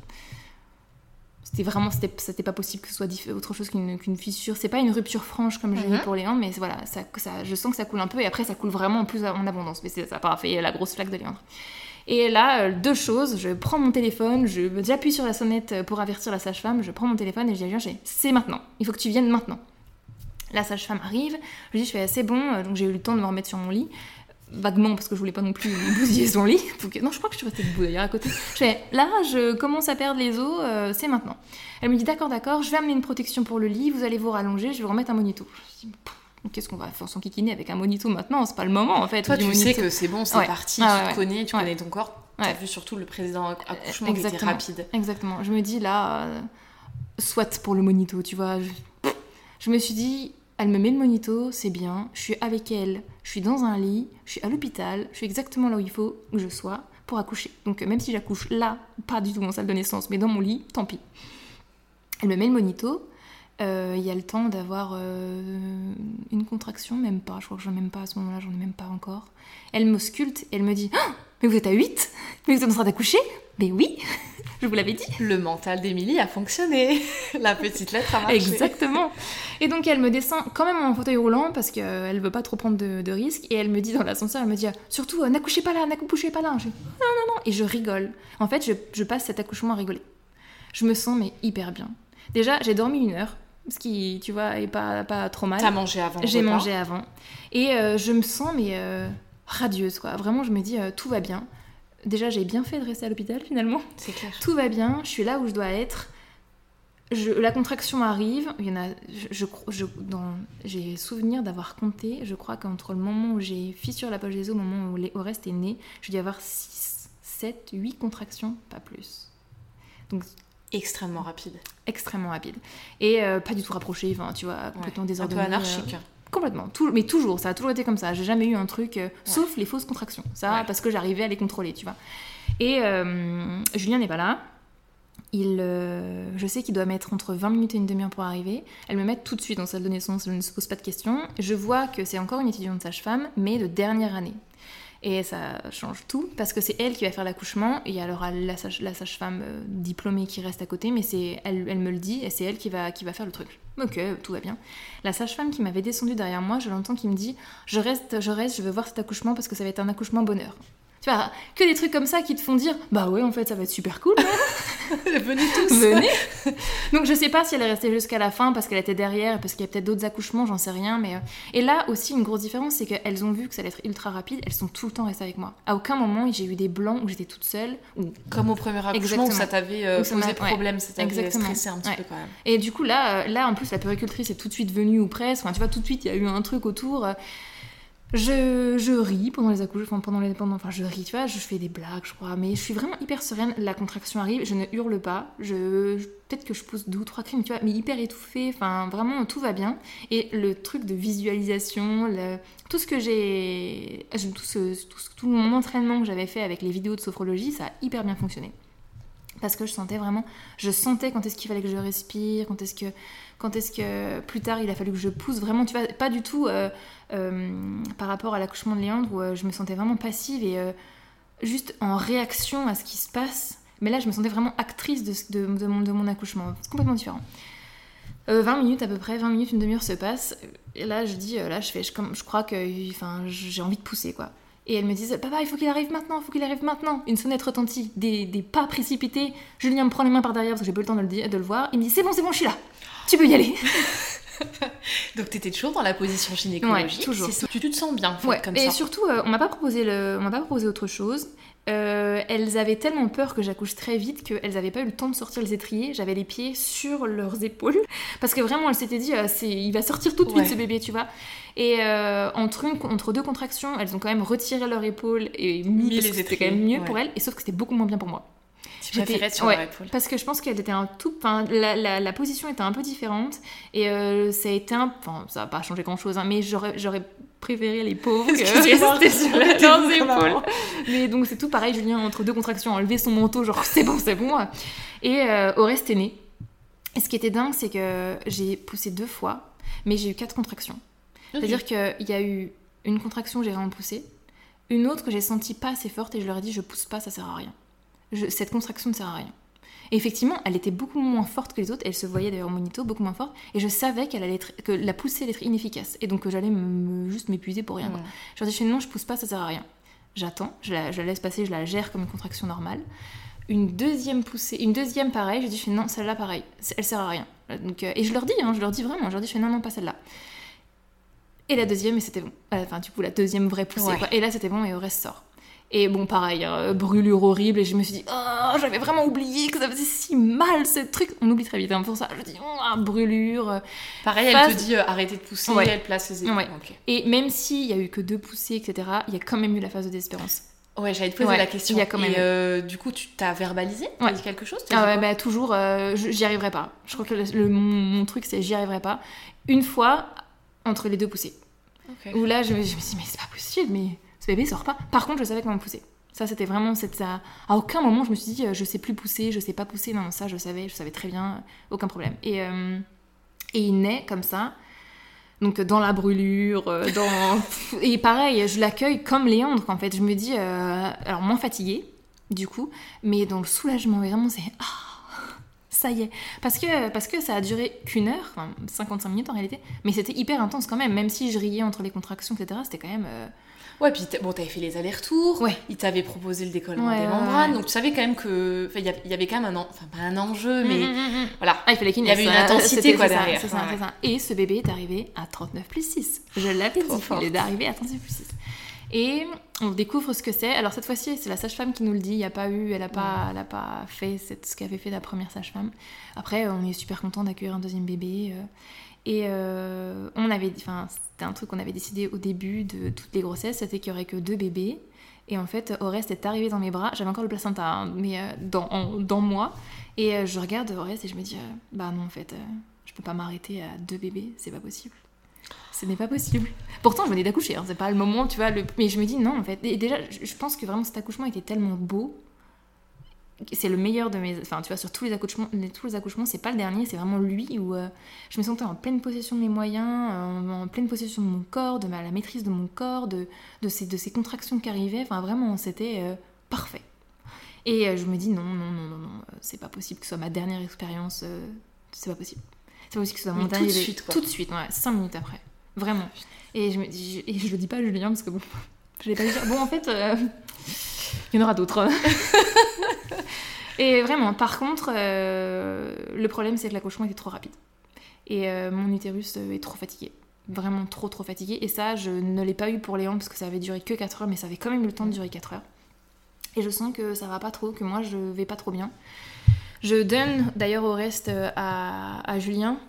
c'était vraiment c'était pas possible que ce soit autre chose qu'une fissure. C'est pas une rupture franche comme j'ai eu mhm. pour Léandre mais voilà ça, ça, je sens que ça coule un peu et après ça coule vraiment en plus en abondance. Mais ça pas fait la grosse flaque de Léandre et là euh, deux choses je prends mon téléphone j'appuie sur la sonnette pour avertir la sage-femme je prends mon téléphone et je dis à c'est maintenant. Il faut que tu viennes maintenant. La sage-femme arrive je lui dis je fais assez bon euh, donc j'ai eu le temps de me remettre sur mon lit vaguement parce que je voulais pas non plus bousiller son lit. Non, je crois que je suis restée debout d'ailleurs à côté. Je fais, là, je commence à perdre les os, euh, c'est maintenant. Elle me dit, d'accord, d'accord, je vais amener une protection pour le lit, vous allez vous rallonger, je vais vous remettre un monito. Je dis, qu'est-ce qu'on va faire sans kikiner avec un monito maintenant? C'est pas le moment en fait. Toi, tu sais que c'est bon, c'est parti, tu te connais, tu connais ton corps. Tu as vu surtout le président accouchement qui était rapide. Exactement. Je me dis là, euh, soit pour le monito, tu vois. je me suis dit, elle me met le monito, c'est bien, je suis avec elle, je suis dans un lit, je suis à l'hôpital, je suis exactement là où il faut que je sois pour accoucher. Donc même si j'accouche là, pas du tout en salle de naissance, mais dans mon lit, tant pis. Elle me met le monito, euh, il y a le temps d'avoir euh, une contraction, même pas, je crois que j'en ai même pas à ce moment-là, j'en ai même pas encore. Elle m'ausculte et elle me dit ah, Mais vous êtes à 8 Mais vous êtes en train d'accoucher? Mais oui Je vous l'avais dit. Le mental d'Émilie a fonctionné. La petite lettre a marché. Exactement. Et donc elle me descend quand même en fauteuil roulant parce qu'elle veut pas trop prendre de, risques. Et elle me dit dans l'ascenseur, elle me dit surtout euh, n'accouchez pas là, n'accouchez pas là. Je dis, non, non, non. Et je rigole. En fait, je, je passe cet accouchement à rigoler. Je me sens mais hyper bien. Déjà, j'ai dormi une heure ce qui, tu vois, est pas, pas trop mal. T'as mangé avant J'ai mangé avant. Et euh, je me sens, mais euh, radieuse, quoi. Vraiment, je me dis, tout va bien. Déjà, j'ai bien fait de rester à l'hôpital finalement. C'est clair. Tout va bien, je suis là où je dois être. Je, la contraction arrive. Il y en a, je, je, j'ai souvenir d'avoir compté. Je crois qu'entre le moment où j'ai fissure la poche des os, au moment où reste est né, je dois avoir 6, 7, 8 contractions, pas plus. Donc extrêmement rapide. Extrêmement rapide. Et euh, pas du tout rapproché, enfin, tu vois, complètement désordonné. Un peu anarchique. Euh, Complètement. Tout, mais toujours, ça a toujours été comme ça. J'ai jamais eu un truc, euh, sauf les fausses contractions. Ça, parce que j'arrivais à les contrôler, tu vois. Et euh, Julien n'est pas là. Il, euh, je sais qu'il doit mettre entre 20 minutes et une demi-heure pour arriver. Elle me met tout de suite dans salle de naissance, elle ne se pose pas de questions. Je vois que c'est encore une étudiante sage-femme, mais de dernière année. Et ça change tout, parce que c'est elle qui va faire l'accouchement, et il y aura la, sage-femme diplômée qui reste à côté, mais c'est elle, elle me le dit, et c'est elle qui va, qui va faire le truc. Ok, tout va bien. La sage-femme qui m'avait descendu derrière moi, je l'entends qui me dit Je reste, je reste, je veux voir cet accouchement parce que ça va être un accouchement bonheur. Tu vois, que des trucs comme ça qui te font dire Bah ouais, en fait, ça va être super cool. Venez tous. Venez. Donc je sais pas si elle est restée jusqu'à la fin parce qu'elle était derrière, parce qu'il y a peut-être d'autres accouchements, j'en sais rien. Mais euh, et là aussi une grosse différence, c'est qu'elles ont vu que ça allait être ultra rapide. Elles sont tout le temps restées avec moi. À aucun moment j'ai eu des blancs où j'étais toute seule. Ou... Comme au premier accouchement où ça t'avait euh, posé problème, ça t'avait stressé un petit peu quand même. Et du coup là, euh, là en plus la péricultrice est tout de suite venue ou presque. Enfin tu vois tout de suite il y a eu un truc autour. Je, ris pendant les accouchements, pendant les, pendant, enfin je ris, tu vois, je fais des blagues, je crois, mais je suis vraiment hyper sereine. La contraction arrive, je ne hurle pas, je, peut-être que je pousse deux ou trois crimes, tu vois, mais hyper étouffée, enfin vraiment tout va bien. Et le truc de visualisation, tout ce que j'ai, tout, tout, tout mon entraînement que j'avais fait avec les vidéos de sophrologie, ça a hyper bien fonctionné parce que je sentais vraiment, je sentais quand est-ce qu'il fallait que je respire, quand est-ce que, quand est-ce que plus tard il a fallu que je pousse, vraiment, tu vois, pas du tout euh, euh, par rapport à l'accouchement de Léandre où euh, je me sentais vraiment passive et juste en réaction à ce qui se passe. Mais là, je me sentais vraiment actrice de, mon, accouchement, c'est complètement différent. 20 minutes à peu près, 20 minutes, une demi-heure se passe. Et là, je dis, là, je fais, je, je crois que, enfin, j'ai envie de pousser, quoi. Et elle me disait, papa, il faut qu'il arrive maintenant, il faut qu'il arrive maintenant. Une sonnette retentit, des, des, pas précipités. Julien me prend les mains par derrière parce que j'ai pas eu le temps de le, de le voir. Il me dit, c'est bon, c'est bon, je suis là. Tu peux y aller. Donc t'étais toujours dans la position gynécologique. Ouais, toujours. Tu, te sens bien ouais. comme et ça. surtout, euh, on m'a pas proposé le, on m'a pas proposé autre chose. Euh, elles avaient tellement peur que j'accouche très vite qu'elles n'avaient pas eu le temps de sortir les étriers. J'avais les pieds sur leurs épaules. Parce que vraiment, elles s'étaient dit, euh, il va sortir tout de suite Ouais. ce bébé, tu vois. Et euh, entre, une, entre deux contractions, elles ont quand même retiré leur épaule et mis, Mis parce les que c'était quand étriers, même mieux ouais. pour elles. Et sauf que c'était beaucoup moins bien pour moi. Tu sur ouais, leur épaule. Parce que je pense qu'elle était un tout. Enfin, la, la, la position était un peu différente. Et ça a été un. Enfin, ça n'a pas changé grand chose, mais j'aurais, préféré les pauvres que rester sur leurs épaules. Mais donc c'est tout pareil, Julien, entre deux contractions, a enlevé son manteau, genre c'est bon, c'est bon. Et euh, Oreste est né. Et ce qui était dingue, c'est que j'ai poussé deux fois, mais j'ai eu quatre contractions. C'est-à-dire qu'il y a eu une contraction, j'ai vraiment poussé. Une autre que j'ai sentie pas assez forte et je leur ai dit je pousse pas, ça sert à rien. Je- cette contraction ne sert à rien. Et effectivement, elle était beaucoup moins forte que les autres. Elle se voyait d'ailleurs au monito, beaucoup moins forte. Et je savais qu'elle allait être, que la poussée allait être inefficace. Et donc que j'allais me- juste m'épuiser pour rien. quoi. Je leur dis, je fais, non, je pousse pas, ça sert à rien. J'attends, je la, je la laisse passer, je la gère comme une contraction normale. Une deuxième poussée, une deuxième pareil, je dis, je fais, non, celle-là pareil, elle sert à rien. Donc, euh, et je leur dis, hein, je leur dis vraiment, je leur dis, je fais, non, non, pas celle-là. Et la deuxième, et c'était bon. Euh, Enfin, du coup, la deuxième vraie poussée. Ouais. quoi. Et là, c'était bon, et au reste sort. Et bon, pareil, hein, brûlure horrible, et je me suis dit, oh, j'avais vraiment oublié que ça faisait si mal ce truc. On oublie très vite, hein, pour ça. Je dis, oh, brûlure. euh, Pareil, elle te dit euh, arrêtez de pousser, Ouais. elle place les. Ouais. Et même s'il y a eu que deux poussées, etc., il y a quand même eu la phase de désespérance. Ouais, j'allais te poser Ouais, la question. il y a quand même Et eu. euh, du coup, tu t'as verbalisé? T'as Ouais. dit quelque chose? Ah ouais, bah toujours, euh, j'y arriverai pas. Je crois que le, le- mon, mon truc, c'est j'y arriverai pas. Une fois, entre les deux poussées. Ok. Où là, je, me- je me suis dit, mais c'est pas possible, mais bébé sort pas. Par contre, je savais comment pousser. Ça, c'était vraiment. ça- À aucun moment, je me suis dit, euh, je sais plus pousser, je sais pas pousser. Non, ça, je savais, je savais très bien, aucun problème. Et, euh, et il naît comme ça. Donc dans la brûlure, euh, dans... et pareil, je l'accueille comme Léandre, en fait. Je me dis, euh, alors moins fatiguée, du coup, mais dans le soulagement, vraiment, c'est... Ah, ça y est. Parce que, parce que ça a duré qu'une heure, enfin 55 minutes en réalité, mais c'était hyper intense quand même, même si je riais entre les contractions, etc. C'était quand même... euh, Ouais, puis bon, t'avais fait les allers-retours. Ouais. Il t'avait proposé le décollement Ouais, des membranes. ouais. Donc tu savais quand même que. Enfin, il y avait- il y avait quand même un. en- Enfin, pas un enjeu, mais. Mm, mm, mm. Voilà. Ah, il fallait qu'il Il y avait une ça, intensité, quoi, ça, derrière. ça, c'est ça. Et ce bébé est arrivé à 39 plus 6. Je l'avais dit, il est arrivé à 39 plus 6. Et on découvre ce que c'est. Alors cette fois-ci, c'est la sage-femme qui nous le dit. Il n'y a pas eu, elle n'a pas, elle a pas fait ce qu'avait fait la première sage-femme. Après, on est super content d'accueillir un deuxième bébé. euh, Et euh, on avait, enfin, c'était un truc qu'on avait décidé au début de toutes les grossesses, c'était qu'il y aurait que deux bébés. Et en fait, Oreste est arrivé dans mes bras. J'avais encore le placenta, hein, mais euh, dans, dans moi. Et euh, je regarde Oreste et je me dis, bah non, en fait, je peux pas m'arrêter à deux bébés, c'est pas possible. Ce n'est pas possible. Pourtant, je venais d'accoucher, hein, c'est pas le moment, tu vois. Le... Mais je me dis, non, en fait. Et déjà, je pense que vraiment cet accouchement était tellement beau. C'est le meilleur de mes. Enfin, tu vois, sur tous les accouchements, tous les accouchements, c'est pas le dernier, c'est vraiment lui où euh, je me sentais en pleine possession de mes moyens, euh, en pleine possession de mon corps, de ma, la maîtrise de mon corps, de, de, ces, de ces contractions qui arrivaient. Enfin, vraiment, c'était euh, parfait. Et euh, je me dis, non, non, non, non, non, c'est pas possible que ce soit ma dernière expérience. c'est pas possible. C'est pas possible que ce soit mon Mais tout dernier de suite, quoi. Tout de suite, ouais, cinq minutes après. Vraiment. Et je me dis, et je le dis pas à Julien parce que bon, je l'ai pas dit. Bon, en fait, il y en aura d'autres. et vraiment, par contre, euh, le problème c'est que l'accouchement était trop rapide. Et euh, mon utérus euh, est trop fatigué. Vraiment trop trop fatigué. Et ça, je ne l'ai pas eu pour Léon parce que ça avait duré que 4 heures, mais ça avait quand même le temps de durer 4 heures. Et je sens que ça va pas trop, que moi je vais pas trop bien. Je donne d'ailleurs au reste à, Julien.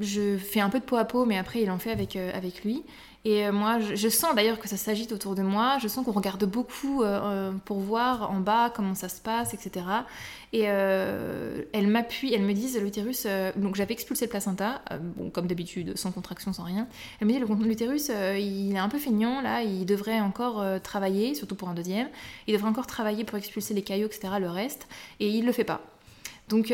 Je fais un peu de peau à peau, mais après il en fait avec, avec lui. Et euh, moi, je, sens d'ailleurs que ça s'agite autour de moi. Je sens qu'on regarde beaucoup euh, euh, pour voir en bas comment ça se passe, etc. Et euh, elle m'appuie, elle me dit l'utérus. donc j'avais expulsé le placenta, bon comme d'habitude, sans contraction, sans rien. Elle me dit le l'utérus, euh, il est un peu feignant là, il devrait encore travailler, surtout pour un deuxième. Il devrait encore travailler pour expulser les caillots, etc. Le reste, et il le fait pas. Donc,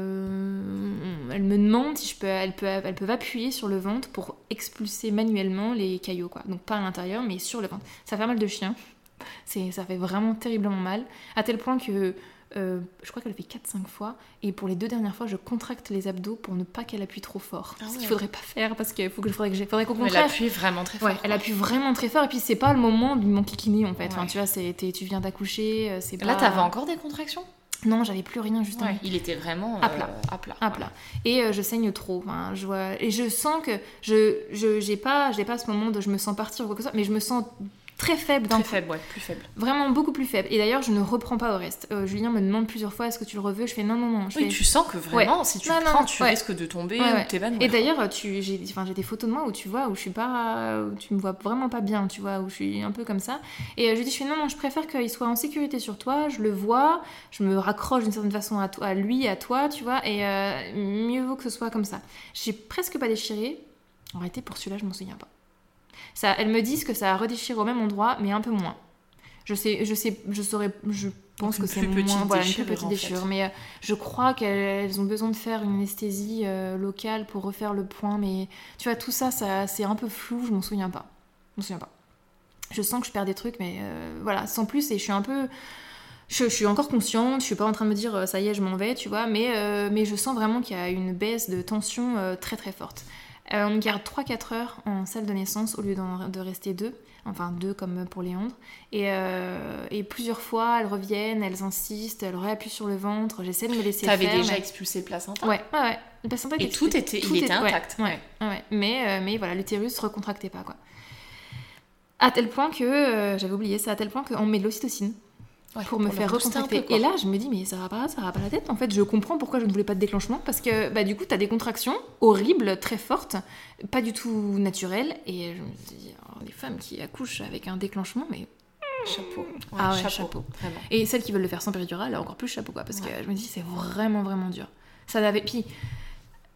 euh, elle me demande si je peux, elle peut, elles peuvent appuyer sur le ventre pour expulser manuellement les caillots, quoi. Donc pas à l'intérieur, mais sur le ventre. Ça fait mal de chien. C'est, ça fait vraiment terriblement mal, à tel point que euh, je crois qu'elle fait 4-5 fois. Et pour les deux dernières fois, je contracte les abdos pour ne pas qu'elle appuie trop fort. Ah ce qu'il faudrait pas faire parce qu'il faut que, faudrait que j'ai- faudrait qu'au Elle contraire. appuie vraiment très fort. Ouais, elle appuie vraiment très fort. Et puis, c'est pas le moment du m'enquiquiner en fait. Enfin, tu vois, c'est, tu viens d'accoucher. euh, C'est pas... Là, t'avais encore des contractions? Non, j'avais plus rien justement. Ouais, Il était vraiment À euh, plat. à plat. à plat. Et euh, je saigne trop. Je vois... Et je sens que je je j'ai pas, j'ai pas ce moment de je me sens partir ou quoi que ce soit, mais je me sens très faible Très faible, ouais, plus faible. Vraiment beaucoup plus faible. Et d'ailleurs, je ne reprends pas au reste. Euh, Julien me demande plusieurs fois est-ce que tu le reveux Je fais non, non, non. Je Oui, fais- tu sens que vraiment, si tu Non, prends, tu ouais. risques de tomber Ouais, ou t'évanouir. Et d'ailleurs, tu, j'ai, enfin, des photos de moi où tu vois, où je suis pas, où tu me vois vraiment pas bien, tu vois, où je suis un peu comme ça. Et euh, je lui dis, je fais non, non, je préfère qu'il soit en sécurité sur toi. Je le vois, je me raccroche d'une certaine façon à, toi, à lui, à toi, tu vois. Et euh, mieux vaut que ce soit comme ça. J'ai presque pas déchiré. En réalité, pour celui-là, je m'en souviens pas. Ça, elles me disent que ça a redéchiré au même endroit, mais un peu moins. Je sais, je sais, je saurais, je pense que c'est moins, voilà, une plus déchirure, petite en fait. déchirure. Mais euh, je crois qu'elles ont besoin de faire une anesthésie euh, locale pour refaire le point. Mais tu vois, tout ça, ça c'est un peu flou. Je m'en souviens pas. Je m'en souviens pas. Je sens que je perds des trucs, mais euh, voilà, sans plus. Et je suis un peu, je, je suis encore consciente. Je suis pas en train de me dire ça y est, je m'en vais, tu vois. Mais euh, mais je sens vraiment qu'il y a une baisse de tension euh, très très forte. Euh, on garde 3-4 heures en salle de naissance au lieu de rester deux. Enfin, deux comme pour Léandre. Et, euh, et plusieurs fois, elles reviennent, elles insistent, elles réappuient sur le ventre. J'essaie de me laisser T'avais faire. déjà mais- expulsé le placenta? Ouais, ouais, ouais. Le placenta Et était tout expulsé. était, Tout il était intact. Ouais, ouais. Mais, euh, mais voilà, l'utérus se recontractait pas, quoi. À tel point que, euh, j'avais oublié ça, à tel point qu'on met de l'ocytocine Ouais, pour me faire peu, quoi. et là, je me dis, mais ça va pas, ça va pas la tête. En fait, je comprends pourquoi je ne voulais pas de déclenchement, parce que bah, du coup, t'as des contractions horribles, très fortes, pas du tout naturelles. Et je me dis, oh, les femmes qui accouchent avec un déclenchement, mais. Chapeau. Ah ouais, chapeau. Et celles qui veulent le faire sans péridurale, encore plus chapeau, quoi, parce que je me dis, c'est vraiment, vraiment dur. Ça n'avait. Puis.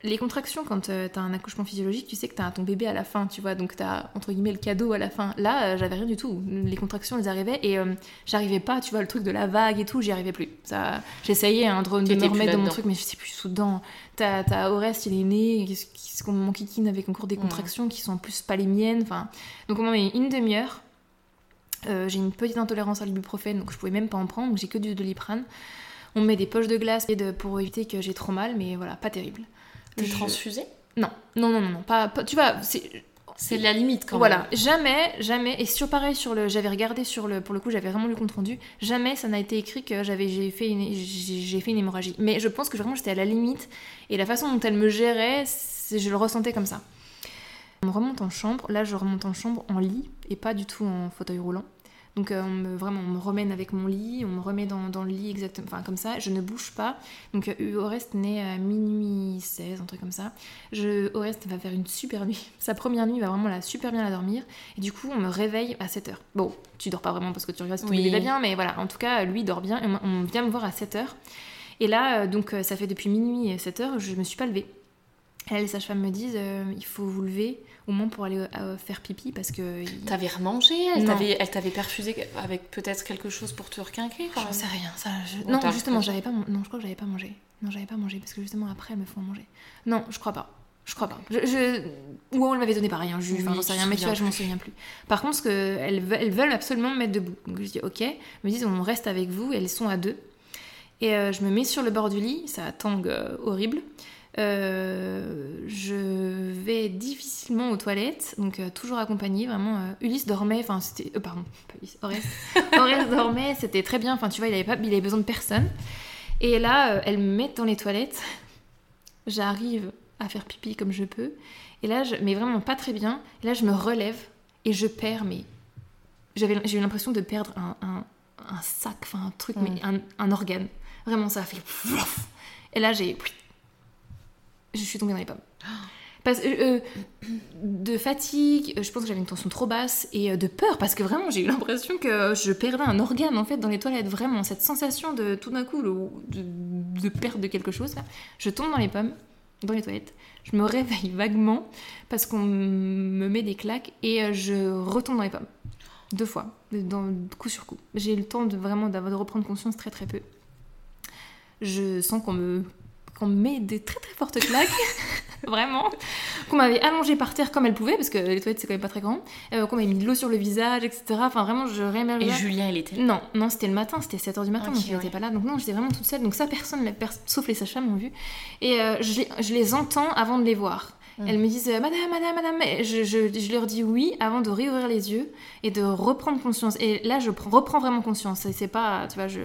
Les contractions, quand euh, t'as un accouchement physiologique, tu sais que t'as ton bébé à la fin, tu vois, donc t'as entre guillemets le cadeau à la fin. Là, euh, j'avais rien du tout. Les contractions, elles arrivaient et euh, j'arrivais pas, tu vois, le truc de la vague et tout, j'y arrivais plus. Ça, j'essayais hein, de, de me remettre dans mon truc, mais je sais plus sous dedans. T'as, t'as Orest, il est né, qu'est-ce qu'est-ce qu'on m'enquiquine avec encore des Ouais. contractions qui sont en plus pas les miennes. Enfin, donc on m'a mis une demi-heure. Euh, j'ai une petite intolérance à l'ibuprofène, donc je pouvais même pas en prendre, donc j'ai que du doliprane. On me met des poches de glace pour éviter que j'ai trop mal, mais voilà, pas terrible. T'es Non, non, non, non, non, pas, pas- tu vois, c'est C'est la limite quand voilà, même. jamais, jamais, et sur pareil sur le, j'avais regardé sur le, pour le coup, j'avais vraiment lu le compte rendu, jamais ça n'a été écrit que j'avais, j'ai fait une, j'ai fait une hémorragie. Mais je pense que vraiment j'étais à la limite, et la façon dont elle me gérait, je le ressentais comme ça. On remonte en chambre, là je remonte en chambre en lit, et pas du tout en fauteuil roulant. Donc euh, on me, vraiment, on me remène avec mon lit, on me remet dans, dans le lit exactement, enfin comme ça, je ne bouge pas. Donc euh, Orest naît à minuit 16, un truc comme ça. Je, Orest va faire une super nuit. Sa première nuit, il va vraiment la super bien la dormir. Et du coup, on me réveille à 7h. Bon, tu dors pas vraiment parce que tu regardes si ton Oui. bébé va bien, mais voilà, en tout cas, lui dort bien. Et on, on vient me voir à 7h. Et là, euh, donc, euh, ça fait depuis minuit et 7h, je me suis pas levée. Et là, les sages-femmes me disent, euh, il faut vous lever au moins pour aller euh, faire pipi parce que... T'avais remangé Elle t'avait elle t'avait perfusé avec peut-être quelque chose pour te requinquer quand J'en sais rien, ça. je- Non, justement, j'avais pas. Non, je crois que j'avais pas mangé. Non, j'avais pas mangé parce que justement après, elles me font manger. Non, je crois pas. Je crois pas. Je, je- Ou on m'avait donné pareil, hein, je... Oui, enfin, j'en sais rien, mais tu vois, je m'en souviens plus. Par contre, ce que elles veulent absolument me mettre debout. Donc je dis ok. Elles me disent on reste avec vous. Elles sont à deux. Et euh, je me mets sur le bord du lit. Ça tangue euh, horrible. Euh, je vais difficilement aux toilettes, donc euh, toujours accompagnée, vraiment. euh, Ulysse dormait, enfin c'était... euh, pardon, pas Ulysse, Orest. Orest dormait, c'était très bien, enfin tu vois, il avait, pas, il avait besoin de personne. Et là, elles me mettent dans les toilettes, j'arrive à faire pipi comme je peux, et là, je, mais vraiment pas très bien, et là je me relève, et je perds, mais... J'avais, j'ai eu l'impression de perdre un, un, un sac, enfin un truc, mais un, un organe. Vraiment, ça a fait... Et là, j'ai... Je suis tombée dans les pommes. Euh, euh, de fatigue, je pense que j'avais une tension trop basse et euh, de peur parce que vraiment j'ai eu l'impression que je perdais un organe en fait dans les toilettes. Vraiment, cette sensation de tout d'un coup de, de de quelque chose. Je tombe dans les pommes, dans les toilettes. Je me réveille vaguement parce qu'on me met des claques et euh, je retombe dans les pommes. Deux fois, coup sur coup. J'ai eu le temps de vraiment de reprendre conscience très très peu. Je sens qu'on me, qu'on me met des très très fortes claques. vraiment. Qu'on m'avait allongée par terre comme elle pouvait, parce que les toilettes c'est quand même pas très grand. Euh, qu'on m'avait mis de l'eau sur le visage, etc. Enfin, vraiment, je rêvais. Et Julien, il était Non, non, c'était le matin, c'était 7h du matin, donc il ouais. n'était pas là. Donc non, j'étais vraiment toute seule. Donc ça, personne, pers- sauf les sages-femmes ont vu. Et euh, je, les, je les entends avant de les voir. Mm. Elles me disent euh, Madame, Madame, Madame. Et je, je- je leur dis oui avant de réouvrir les yeux et de reprendre conscience. Et là, je pr- reprends vraiment conscience. Et c'est pas, tu vois, je,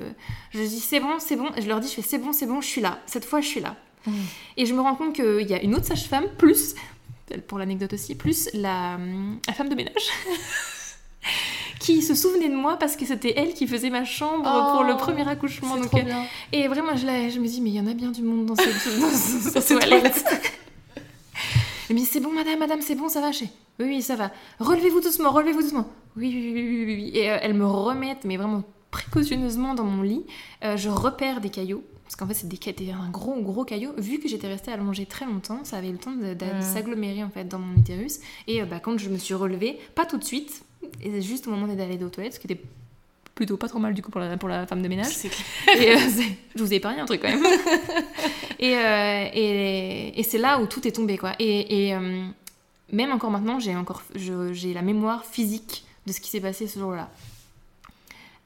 je dis c'est bon, c'est bon. Et je leur dis je fais c'est bon, c'est bon, je suis là. Cette fois, je suis là. Mm. Et je me rends compte qu'il y a une autre sage-femme, plus, pour l'anecdote aussi, plus la, la femme de ménage. qui se souvenait de moi parce que c'était elle qui faisait ma chambre Oh, pour le premier accouchement. C'est Donc, trop euh, bien. et vraiment, je, je me dis, mais il y en a bien du monde dans cette, dans cette toilette. Elle me dit, c'est bon, madame, madame, c'est bon, ça va, chez. Oui, oui, ça va. Relevez-vous doucement, relevez-vous doucement. Oui, oui, oui, oui. Et euh, elle me remettent, mais vraiment précautionneusement dans mon lit. Euh, je repère des caillots. Parce qu'en fait, c'était des un gros, gros caillot. Vu que j'étais restée allongée très longtemps, ça avait eu le temps de, de s'agglomérer en fait dans mon utérus. Et euh, bah, quand je me suis relevée, pas tout de suite, et juste au moment d'aller aux toilettes, ce qui était plutôt pas trop mal du coup pour la, pour la femme de ménage. Et euh, je vous ai épargné un truc quand même. et euh, et, et c'est là où tout est tombé, quoi. Et, et, euh, même encore maintenant, j'ai encore j'ai la mémoire physique de ce qui s'est passé ce jour-là.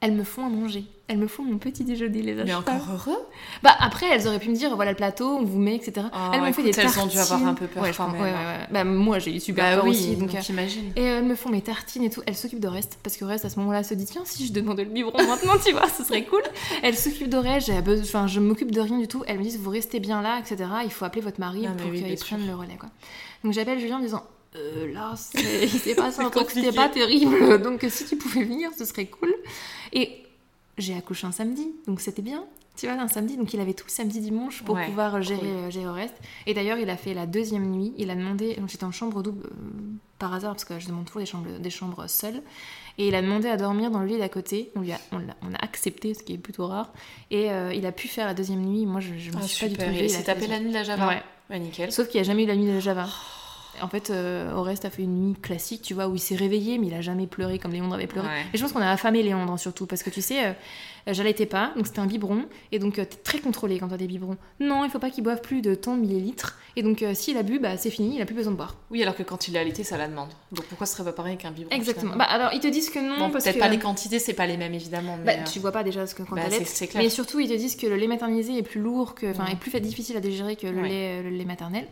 Elles me font à manger. Elles me font mon petit déjeuner, les Mais sages-femmes. encore heureux. Bah après, elles auraient pu me dire, voilà le plateau, on vous met, etc. Oh, elles m'ont fait des elles tartines. ont dû avoir un peu peur Ouais, je quand pense- même, ouais, hein. ouais. Bah moi, j'ai eu super Bah peur oui, aussi. Donc, donc euh, j'imagine. et euh, elles me font mes tartines et tout. Elles s'occupent de reste. Parce que reste, à ce moment-là, se dit Tiens, si je demandais le biberon maintenant, tu vois, ce serait cool. Elles s'occupent de reste. Enfin, je m'occupe de rien du tout. Elles me disent Vous restez bien là, etc. Il faut appeler votre mari Ah, mais pour oui, qu'il prenne le relais. Quoi. Donc j'appelle Julien en disant euh, Là, c'est- il s'est passé un C'est truc, c'était pas terrible. Donc si tu pouvais venir, ce serait cool. Et j'ai accouché un samedi. Donc c'était bien. Tu vois, un samedi, donc il avait tout le samedi, dimanche pour Ouais, pouvoir gérer, cool. euh, gérer le reste. Et d'ailleurs, il a fait la deuxième nuit. Il a demandé, donc j'étais en chambre double euh, par hasard parce que je demande toujours des chambres, des chambres seules. Et il a demandé à dormir dans le lit d'à côté. On lui a, on, l'a- on a accepté, ce qui est plutôt rare. Et euh, il a pu faire la deuxième nuit. Moi, je, je me Ah, suis pas du tout Il a s'est tapé la la nuit de la Java. Ouais. Nickel. Sauf qu'il a jamais eu la nuit de Java. En fait, euh, Oreste a fait une nuit classique, tu vois, où il s'est réveillé, mais il a jamais pleuré comme Léandre avait pleuré. Ouais. Et je pense qu'on a affamé Léandre surtout, parce que tu sais, euh, j'allaitais pas, donc c'était un biberon, et donc euh, t'es très contrôlé quand t'as des biberons. Non, il faut pas qu'il boive plus de tant de millilitres, et donc euh, s'il a bu, bah c'est fini, il a plus besoin de boire. Oui, alors que quand il est allaité, ça la demande. Donc pourquoi ce serait pas pareil qu'un biberon Exactement. Bah alors ils te disent que non, Bon, parce peut-être que. pas les quantités, c'est pas les mêmes évidemment. Bah, Mais euh, tu vois pas déjà ce que quand bah, t'allaites. c'est- c'est clair. Mais surtout, ils te disent que le lait maternisé est plus lourd, que, enfin, Ouais. est plus difficile à digérer que le, Ouais. lait, le lait maternel,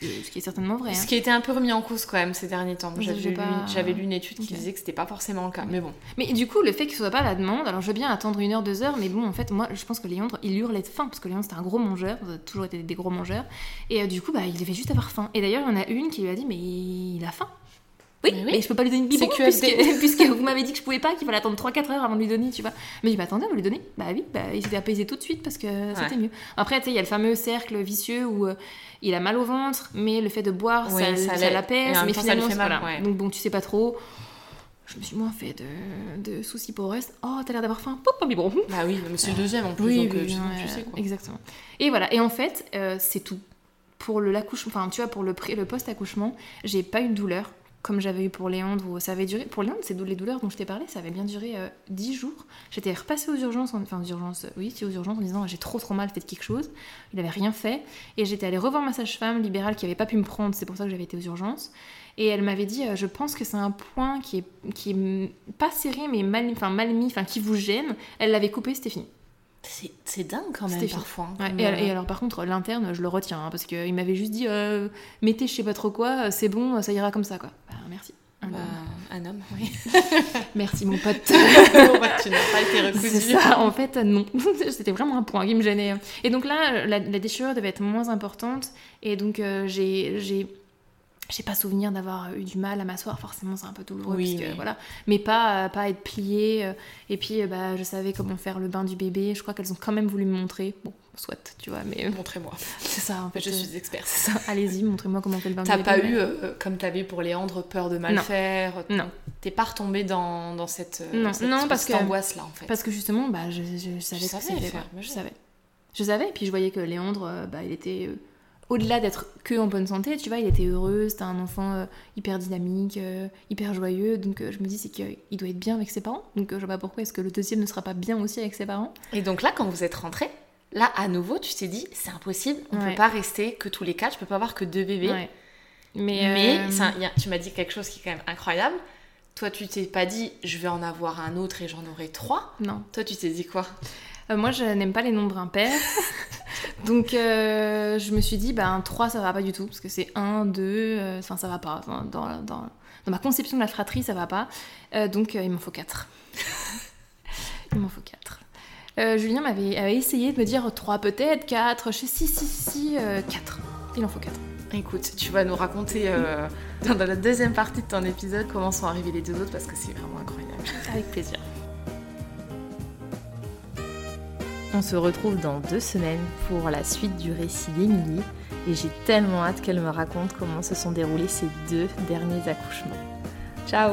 ce qui est certainement vrai. hein. Ce qui a été un peu remis en cause quand même ces derniers temps. J'avais lu, pas. j'avais lu une étude qui disait que c'était pas forcément le cas. Mais bon, Mais du coup, le fait que ce soit pas la demande, alors je veux bien attendre une heure, deux heures, mais bon, en fait, moi, je pense que Léandre, il hurlait de faim, parce que Léandre, c'était un gros mangeur, ça a toujours été des gros mangeurs, et euh, du coup, bah, il devait juste avoir faim. Et d'ailleurs, il y en a une qui lui a dit, mais il a faim. Oui, Mais je peux pas lui donner une biberon, puisque, puisque vous m'avez dit que je pouvais pas, qu'il fallait attendre 3-4 heures avant de lui donner, tu vois. Mais il m'a attendez, on va lui donner. Bah oui, bah, il s'était apaisé tout de suite, parce que c'était mieux. Après, tu sais, il y a le fameux cercle vicieux où euh, il a mal au ventre, mais le fait de boire, Oui, ça, ça ça l'apaise, mais ça lui finalement, fait mal, voilà. ouais. Donc bon, tu sais pas trop. Je me suis moins fait de, de soucis pour le reste. Oh, t'as l'air d'avoir faim. Pop, un biberon. bah oui, mais c'est le deuxième en plus, Oui, donc euh, oui, tu, ouais, tu sais quoi. Exactement. Et voilà. Et en fait, euh, c'est tout. Pour le l'accouchement, enfin, tu vois, pour le, pré- le post-accouchement, j'ai pas eu de douleur comme j'avais eu pour Léandre où ça avait duré. Pour Léandre, c'est les douleurs dont je t'ai parlé, ça avait bien duré euh, 10 jours. J'étais repassée aux urgences, en- enfin aux urgences, oui, aux urgences en disant j'ai trop trop mal, faites quelque chose. Il avait rien fait. Et j'étais allée revoir ma sage-femme libérale qui avait pas pu me prendre, c'est pour ça que j'avais été aux urgences. Et elle m'avait dit, euh, je pense que c'est un point qui est, qui est pas serré, mais mal, mal mis, qui vous gêne. Elle l'avait coupé, c'était fini. C'est dingue quand même parfois. hein, Ouais, comme, et, al- euh, et alors par contre l'interne je le retiens hein, parce qu'il m'avait juste dit euh, mettez je sais pas trop quoi euh, c'est bon ça ira comme ça quoi bah, merci Un bah, homme. un homme, oui. merci mon pote Bon, bah, tu n'as pas été recousu. ça en fait non c'était vraiment un point qui me gênait et donc là la, la déchirure devait être moins importante et donc euh, j'ai j'ai pas souvenir d'avoir eu du mal à m'asseoir, forcément c'est un peu douloureux, Oui, parce que, oui. voilà. mais pas, euh, pas être pliée. euh, et puis euh, bah, je savais comment faire le bain du bébé, je crois qu'elles ont quand même voulu me montrer. Bon, soit, tu vois, mais Montrez-moi. c'est ça en fait. Je euh, suis experte. c'est ça. Allez-y, montrez-moi comment on fait le bain T'as pas bébé. eu, euh, comme t'avais pour Léandre, peur de mal Non. faire? Non. T'es pas retombée dans, dans cette, Non, cette non, parce que- d'angoisse-là, en fait. Parce que justement, bah, je, je- je savais ce que c'était. Je savais. Je savais, et puis je voyais que Léandre, bah, il était... au-delà d'être que en bonne santé, tu vois, il était heureux, c'était un enfant euh, hyper dynamique, euh, hyper joyeux, donc euh, je me dis c'est qu'il doit être bien avec ses parents, donc je vois pas pourquoi est-ce que le deuxième ne sera pas bien aussi avec ses parents. Et donc là, quand vous êtes rentrée, Là, à nouveau, tu t'es dit, c'est impossible, on ne Ouais. peut pas rester que tous les quatre, je peux pas avoir que deux bébés. Ouais. Mais, Mais ça, y a- tu m'as dit quelque chose qui est quand même incroyable. Toi, tu t'es pas dit, je vais en avoir un autre et j'en aurai trois. non. Toi, tu t'es dit quoi? Euh, moi, je n'aime pas les nombres impairs. Donc, euh, je me suis dit, ben, 3, ça va pas du tout. Parce que c'est 1, 2, enfin, ça va pas. Dans, dans, dans ma conception de la fratrie, ça va pas. Euh, donc, euh, il m'en faut 4. il m'en faut 4. Julien m'avait avait essayé de me dire 3 peut-être, 4. Je sais, si, si, si, 4. Il en faut 4. Écoute, tu vas nous raconter euh, dans la deuxième partie de ton épisode comment sont arrivés les deux autres parce que c'est vraiment incroyable. Avec plaisir. On se retrouve dans deux semaines pour la suite du récit d'Émilie et j'ai tellement hâte qu'elle me raconte comment se sont déroulés ces deux derniers accouchements. Ciao